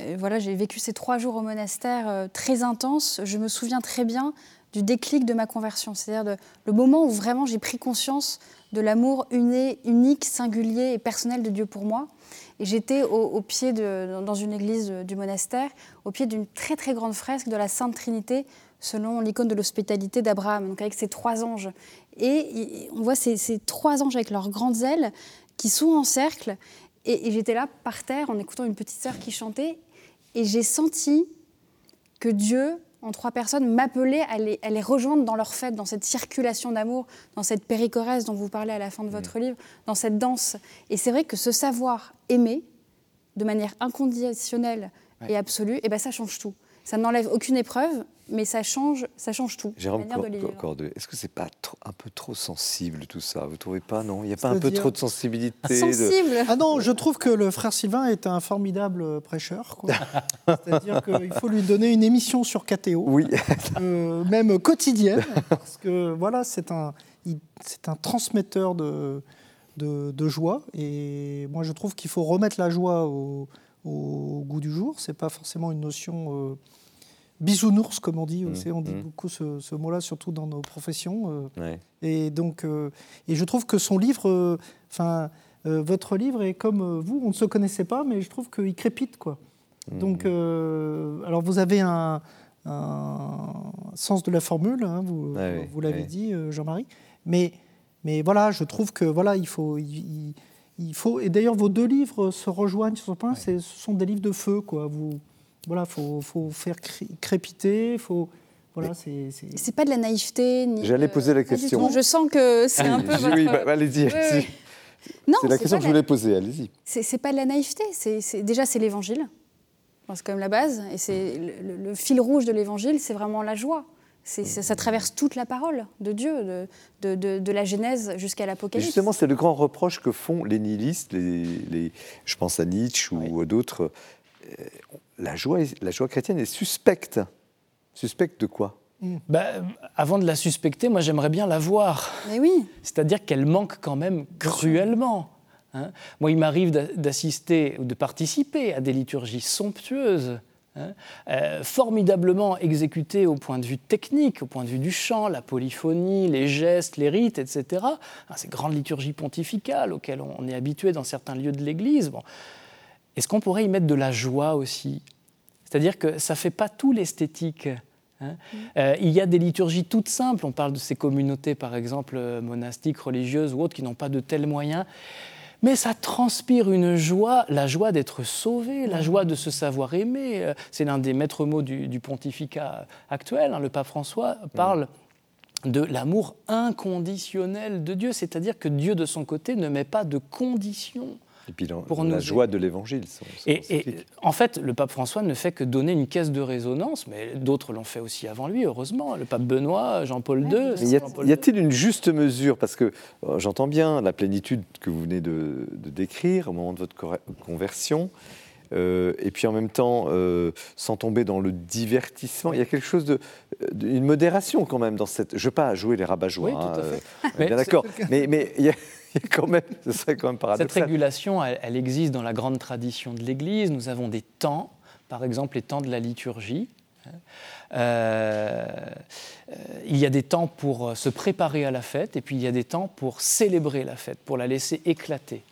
euh, voilà, j'ai vécu ces trois jours au monastère très intenses. Je me souviens très bien du déclic de ma conversion, c'est-à-dire le moment où vraiment j'ai pris conscience de l'amour unique, singulier et personnel de Dieu pour moi. J'étais au, pied de, dans une église du monastère, au pied d'une très très grande fresque de la Sainte Trinité, selon l'icône de l'hospitalité d'Abraham, donc avec ces trois anges. Et on voit ces, trois anges avec leurs grandes ailes qui sont en cercle. Et, et j'étais là par terre en écoutant une petite sœur qui chantait, et j'ai senti que Dieu en trois personnes, m'appeler à les, rejoindre dans leur fête, dans cette circulation d'amour, dans cette péricorèse dont vous parlez à la fin de votre mmh. livre, dans cette danse. Et c'est vrai que ce savoir aimer, de manière inconditionnelle et absolue, et eh ben ça change tout. Ça n'enlève aucune épreuve, mais ça change, ça change tout. Jérôme Cordeux, est-ce que c'est pas un peu trop sensible tout ça? Vous trouvez pas non? Il n'y a pas un peu trop de sensibilité Sensible Ah non, je trouve que le frère Sylvain est un formidable prêcheur. [LAUGHS] C'est-à-dire qu'il faut lui donner une émission sur KTO, oui. Euh, même quotidienne, parce que voilà, c'est un, c'est un transmetteur de, de, joie. Et moi, je trouve qu'il faut remettre la joie au, au goût du jour. C'est pas forcément une notion euh, bisounours, comme on dit. Mmh, on dit mmh. beaucoup ce, mot-là, surtout dans nos professions. Euh. Et donc, euh, et je trouve que son livre, enfin, votre livre est comme vous. On ne se connaissait pas, mais je trouve qu'il crépite, quoi. Mmh, donc, alors vous avez un, sens de la formule, hein, vous, vous l'avez dit, Jean-Marie. Mais, mais voilà, je trouve que voilà, il faut il faut, et d'ailleurs, vos deux livres se rejoignent sur ce point. Ce sont des livres de feu, quoi. Vous, voilà, faut, faut faire crépiter, faut. Voilà, c'est. C'est pas de la naïveté. J'allais poser la question. Je sens que c'est un [LAUGHS] peu. Oui, bah, allez-y. c'est la question que je voulais poser. Allez-y. C'est pas de la naïveté. C'est déjà c'est l'Évangile. C'est quand même la base, et c'est le, fil rouge de l'Évangile, c'est vraiment la joie. Ça, ça, traverse toute la parole de Dieu, de, de, de, la Genèse jusqu'à l'Apocalypse. Justement, c'est le grand reproche que font les nihilistes, les, les je pense à Nietzsche ou d'autres. Euh, la joie, la joie chrétienne est suspecte. Suspecte de quoi? Bah, avant de la suspecter, moi j'aimerais bien la voir. Mais oui. C'est-à-dire qu'elle manque quand même cruellement. Hein. moi, il m'arrive d'assister ou de participer à des liturgies somptueuses Hein, euh, formidablement exécuté au point de vue technique, au point de vue du chant, la polyphonie, les gestes, les rites, etc. Hein, ces grandes liturgies pontificales auxquelles on est habitué dans certains lieux de l'Église. Bon. Est-ce qu'on pourrait y mettre de la joie aussi? C'est-à-dire que ça ne fait pas tout l'esthétique. Hein. Mm. Euh, il y a des liturgies toutes simples, on parle de ces communautés par exemple monastiques, religieuses ou autres qui n'ont pas de tels moyens, mais ça transpire une joie, la joie d'être sauvé, la joie de se savoir aimé. Euh, c'est l'un des maîtres mots du, pontificat actuel. Hein. Le pape François parle de l'amour inconditionnel de Dieu, c'est-à-dire que Dieu de son côté ne met pas de conditions et puis pour la joie de l'évangile. Et, en fait, le pape François ne fait que donner une caisse de résonance, mais d'autres l'ont fait aussi avant lui, heureusement. Le pape Benoît, Jean-Paul II. y a-t-il une juste mesure? Parce que euh, j'entends bien la plénitude que vous venez de, décrire au moment de votre conversion. Euh, et puis en même temps, euh, sans tomber dans le divertissement, il y a quelque chose de, une modération quand même dans cette. Je ne veux pas jouer les rabat Oui, tout à fait. bien d'accord. Mais, mais il y a [LAUGHS] quand même, ce serait quand même paradoxal. Cette régulation, elle, existe dans la grande tradition de l'Église. Nous avons des temps, par exemple les temps de la liturgie. Euh, il y a des temps pour se préparer à la fête et puis il y a des temps pour célébrer la fête, pour la laisser éclater.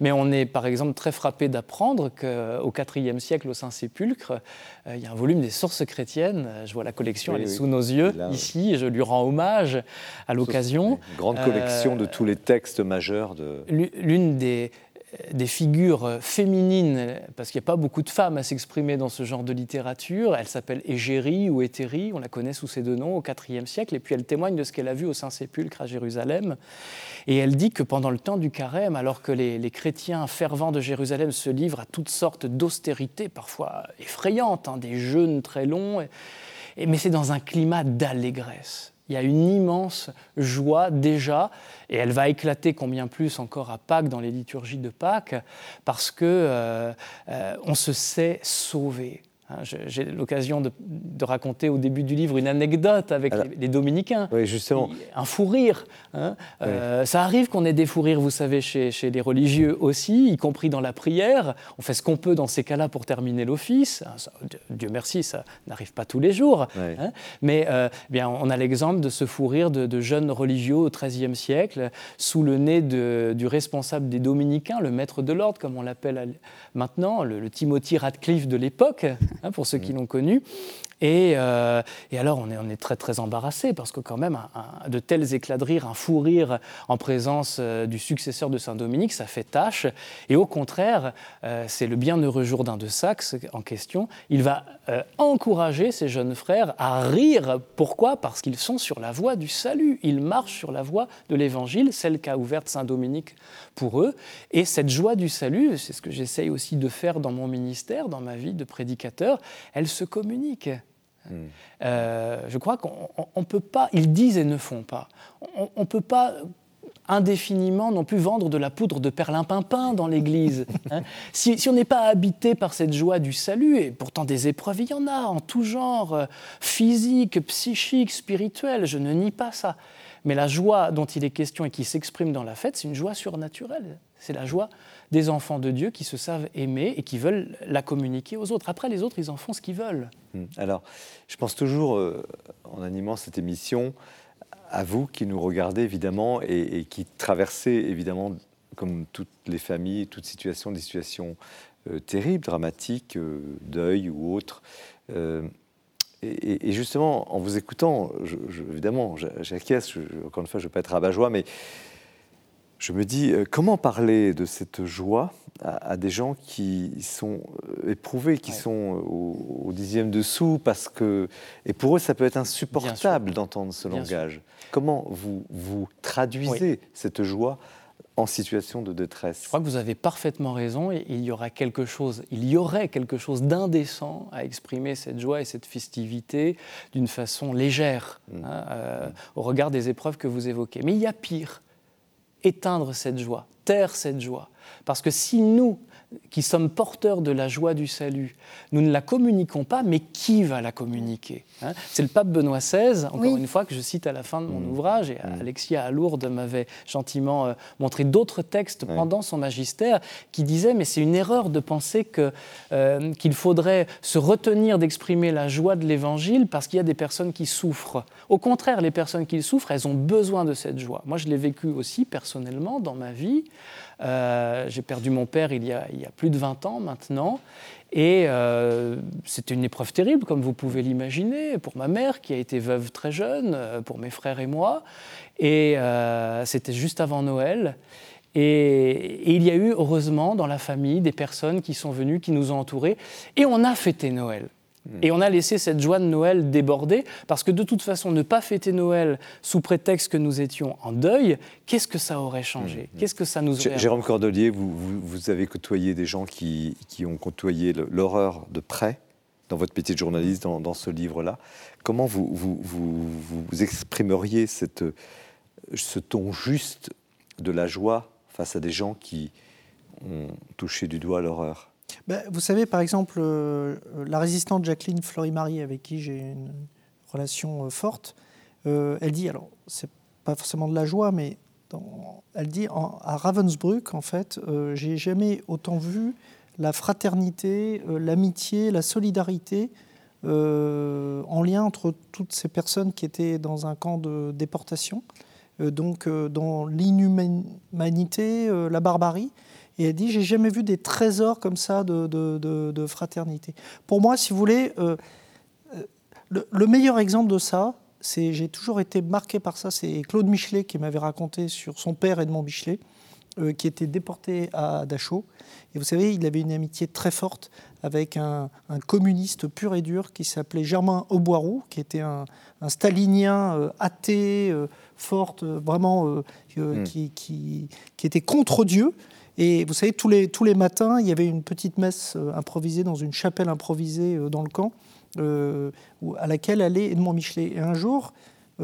Mais on est par exemple très frappé d'apprendre qu'au IVe siècle, au Saint-Sépulcre, euh, il y a un volume des sources chrétiennes. Je vois la collection, elle est sous nos yeux ici, je lui rends hommage à l'occasion. Grande collection de euh, tous les textes majeurs de. L'une des des figures féminines, parce qu'il n'y a pas beaucoup de femmes à s'exprimer dans ce genre de littérature. Elle s'appelle Égérie ou Éthérie, on la connaît sous ces deux noms au IVe siècle, et puis elle témoigne de ce qu'elle a vu au Saint-Sépulcre à Jérusalem. Et elle dit que pendant le temps du carême, alors que les, chrétiens fervents de Jérusalem se livrent à toutes sortes d'austérités, parfois effrayantes, hein, des jeûnes très longs, mais c'est dans un climat d'allégresse il y a une immense joie déjà, et elle va éclater combien plus encore à Pâques, dans les liturgies de Pâques, parce que euh, euh, on se sait sauvé. Hein, j'ai l'occasion de, raconter au début du livre une anecdote avec les, dominicains. Oui, justement. Un fou rire. Hein. Euh, ça arrive qu'on ait des fous rires, vous savez, chez, les religieux aussi, y compris dans la prière. On fait ce qu'on peut dans ces cas-là pour terminer l'office. Hein, Dieu merci, ça n'arrive pas tous les jours. Mais euh, bien, on a l'exemple de ce fou rire de, jeunes religieux au XIIIe siècle, sous le nez du responsable des dominicains, le maître de l'ordre, comme on l'appelle maintenant, le, le Timothy Radcliffe de l'époque. Hein, pour ceux qui l'ont connu. Euh, et, alors, on est, très embarrassé parce que, quand même, de tels éclats de rire, un fou rire en présence euh, du successeur de Saint-Dominique, ça fait tâche. Et au contraire, euh, c'est le bienheureux Jourdain de Saxe en question. Il va encourager ses jeunes frères à rire. Pourquoi? Parce qu'ils sont sur la voie du salut. Ils marchent sur la voie de l'Évangile, celle qu'a ouverte Saint-Dominique pour eux. Et cette joie du salut, c'est ce que j'essaye aussi de faire dans mon ministère, dans ma vie de prédicateur, elle se communique. Euh, je crois qu'on ne peut pas, ils disent et ne font pas, on ne peut pas indéfiniment non plus vendre de la poudre de perlimpinpin dans l'Église. [LAUGHS] Hein. si, on n'est pas habité par cette joie du salut, et pourtant des épreuves, il y en a en tout genre, euh, physique, psychique, spirituel, je ne nie pas ça. Mais la joie dont il est question et qui s'exprime dans la fête, c'est une joie surnaturelle. C'est la joie des enfants de Dieu qui se savent aimer et qui veulent la communiquer aux autres. Après, les autres, ils en font ce qu'ils veulent. Hmm. Alors, je pense toujours, euh, en animant cette émission, à vous qui nous regardez évidemment et, qui traversez évidemment, comme toutes les familles, toutes situations, des situations euh, terribles, dramatiques, euh, deuil ou autres. Et, justement, en vous écoutant, évidemment, j'acquiesce, encore une fois, je ne veux pas être rabat-joie, mais je me dis, euh, comment parler de cette joie à, des gens qui sont euh, éprouvés, qui sont au, dixième dessous, parce que... Et pour eux, ça peut être insupportable d'entendre ce langage. Comment vous, vous traduisez cette joie en situation de détresse? Je crois que vous avez parfaitement raison. Et il y aura quelque chose, il y aurait quelque chose d'indécent à exprimer cette joie et cette festivité d'une façon légère, mm. hein, euh, au regard des épreuves que vous évoquez. Mais il y a pire éteindre cette joie, taire cette joie. Parce que si nous, qui sommes porteurs de la joie du salut, nous ne la communiquons pas, mais qui va la communiquer? Hein C'est le pape Benoît XVI, encore une fois, que je cite à la fin de mon mmh. ouvrage, et mmh. Alexia à Lourdes m'avait gentiment euh, montré d'autres textes pendant son magistère, qui disaient, mais c'est une erreur de penser euh, qu'il faudrait se retenir d'exprimer la joie de l'Évangile parce qu'il y a des personnes qui souffrent. Au contraire, les personnes qui souffrent, elles ont besoin de cette joie. Moi, je l'ai vécu aussi personnellement dans ma vie. Euh, j'ai perdu mon père il y, a, il y, a, plus de 20 ans maintenant. Et euh, c'était une épreuve terrible, comme vous pouvez l'imaginer, pour ma mère qui a été veuve très jeune, euh, pour mes frères et moi. Et c'était juste avant Noël. Et, il y a eu, heureusement, dans la famille, des personnes qui sont venues, qui nous ont entourés. Et on a fêté Noël. Et on a laissé cette joie de Noël déborder, parce que de toute façon, ne pas fêter Noël sous prétexte que nous étions en deuil, qu'est-ce que ça aurait changé mmh, mmh. Qu'est-ce que ça nous aurait Jérôme Cordelier, vous, vous, avez côtoyé des gens qui, qui ont côtoyé l'horreur de près dans votre métier de journaliste, dans, dans ce livre-là. Comment vous, vous, vous, exprimeriez cette, ce ton juste de la joie face à des gens qui ont touché du doigt l'horreur ben, vous savez, par exemple, euh, la résistante Jacqueline Fleury-Marie, avec qui j'ai une relation euh, forte, euh, elle dit, alors, c'est pas forcément de la joie, mais elle dit à Ravensbrück, en fait, j'ai jamais autant vu la fraternité, l'amitié, la solidarité en lien entre toutes ces personnes qui étaient dans un camp de déportation, donc dans l'inhumanité, la barbarie. Et elle dit J'ai jamais vu des trésors comme ça de, fraternité. Pour moi, si vous voulez, euh, euh, le, meilleur exemple de ça, c'est j'ai toujours été marqué par ça. C'est Claude Michelet qui m'avait raconté sur son père Edmond Michelet, euh, qui était déporté à Dachau. Et vous savez, il avait une amitié très forte avec un, communiste pur et dur qui s'appelait Germain Auboiroux, qui était un, stalinien athée, forte, vraiment, hmm. qui, qui, était contre Dieu, et vous savez, tous les, tous les matins, il y avait une petite messe euh, improvisée dans une chapelle improvisée euh, dans le camp, euh, à laquelle allait Edmond Michelet. Et un jour,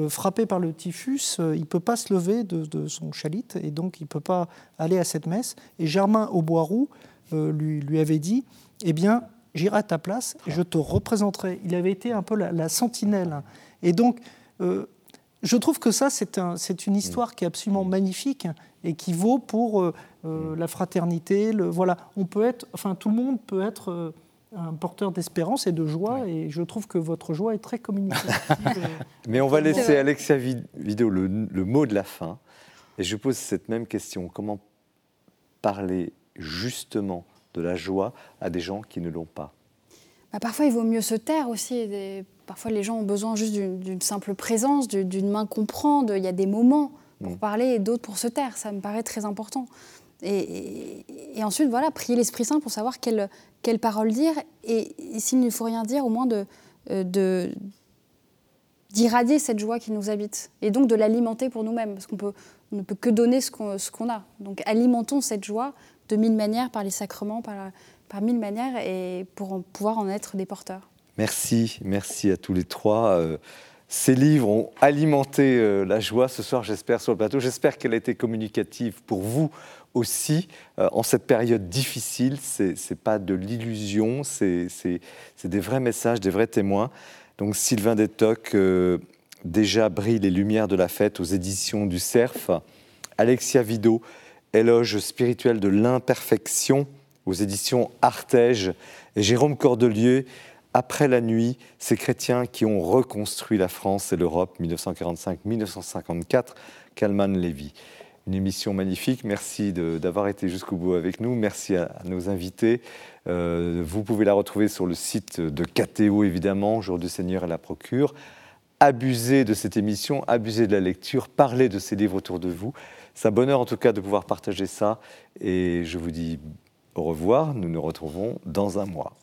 frappé par le typhus, il ne peut pas se lever de, son chalit, et donc il ne peut pas aller à cette messe. Et Germain Auboiroux lui, lui avait dit, eh bien, j'irai à ta place je te représenterai. Il avait été un peu la, sentinelle. Et donc, je trouve que ça, c'est un, une histoire qui est absolument magnifique et qui vaut pour euh, euh, la fraternité. Le, voilà, on peut être, enfin, tout le monde peut être euh, un porteur d'espérance et de joie, et je trouve que votre joie est très communicative. [LAUGHS] Mais on va laisser Alexia Vidéo le, le, mot de la fin, et je pose cette même question comment parler justement de la joie à des gens qui ne l'ont pas? Bah, Parfois, il vaut mieux se taire aussi. Parfois, les gens ont besoin juste d'une simple présence, d'une main qu'on prend. Il y a des moments pour mm. parler et d'autres pour se taire. Ça me paraît très important. Et, ensuite, voilà, prier l'Esprit Saint pour savoir quelle, quelle parole dire. Et, s'il ne faut rien dire, au moins de, euh, de d'irradier cette joie qui nous habite et donc de l'alimenter pour nous-mêmes parce qu'on peut, ne peut que donner ce qu'on, ce qu'on a. Donc alimentons cette joie de mille manières par les sacrements, par, par mille manières et pour pouvoir en être des porteurs. Merci, merci à tous les trois. Ces livres ont alimenté euh, la joie ce soir, j'espère, sur le plateau. J'espère qu'elle a été communicative pour vous aussi euh, en cette période difficile. Ce n'est pas de l'illusion, c'est des vrais messages, des vrais témoins. Donc Sylvain Détoc, euh, déjà brille les lumières de la fête aux éditions du Cerf. Alexia Vido, éloge spirituel de l'imperfection aux éditions Artege. Et Jérôme Cordelier, après la nuit, ces chrétiens qui ont reconstruit la France et l'Europe 1945-1954, Kalman Lévy. Une émission magnifique. Merci d'avoir été jusqu'au bout avec nous. Merci à, nos invités. Euh, vous pouvez la retrouver sur le site de KTO, évidemment, Jour du Seigneur et la Procure. Abusez de cette émission, abusez de la lecture, parlez de ces livres autour de vous. C'est un bonheur en tout cas de pouvoir partager ça et je vous dis au revoir. Nous nous retrouvons dans un mois.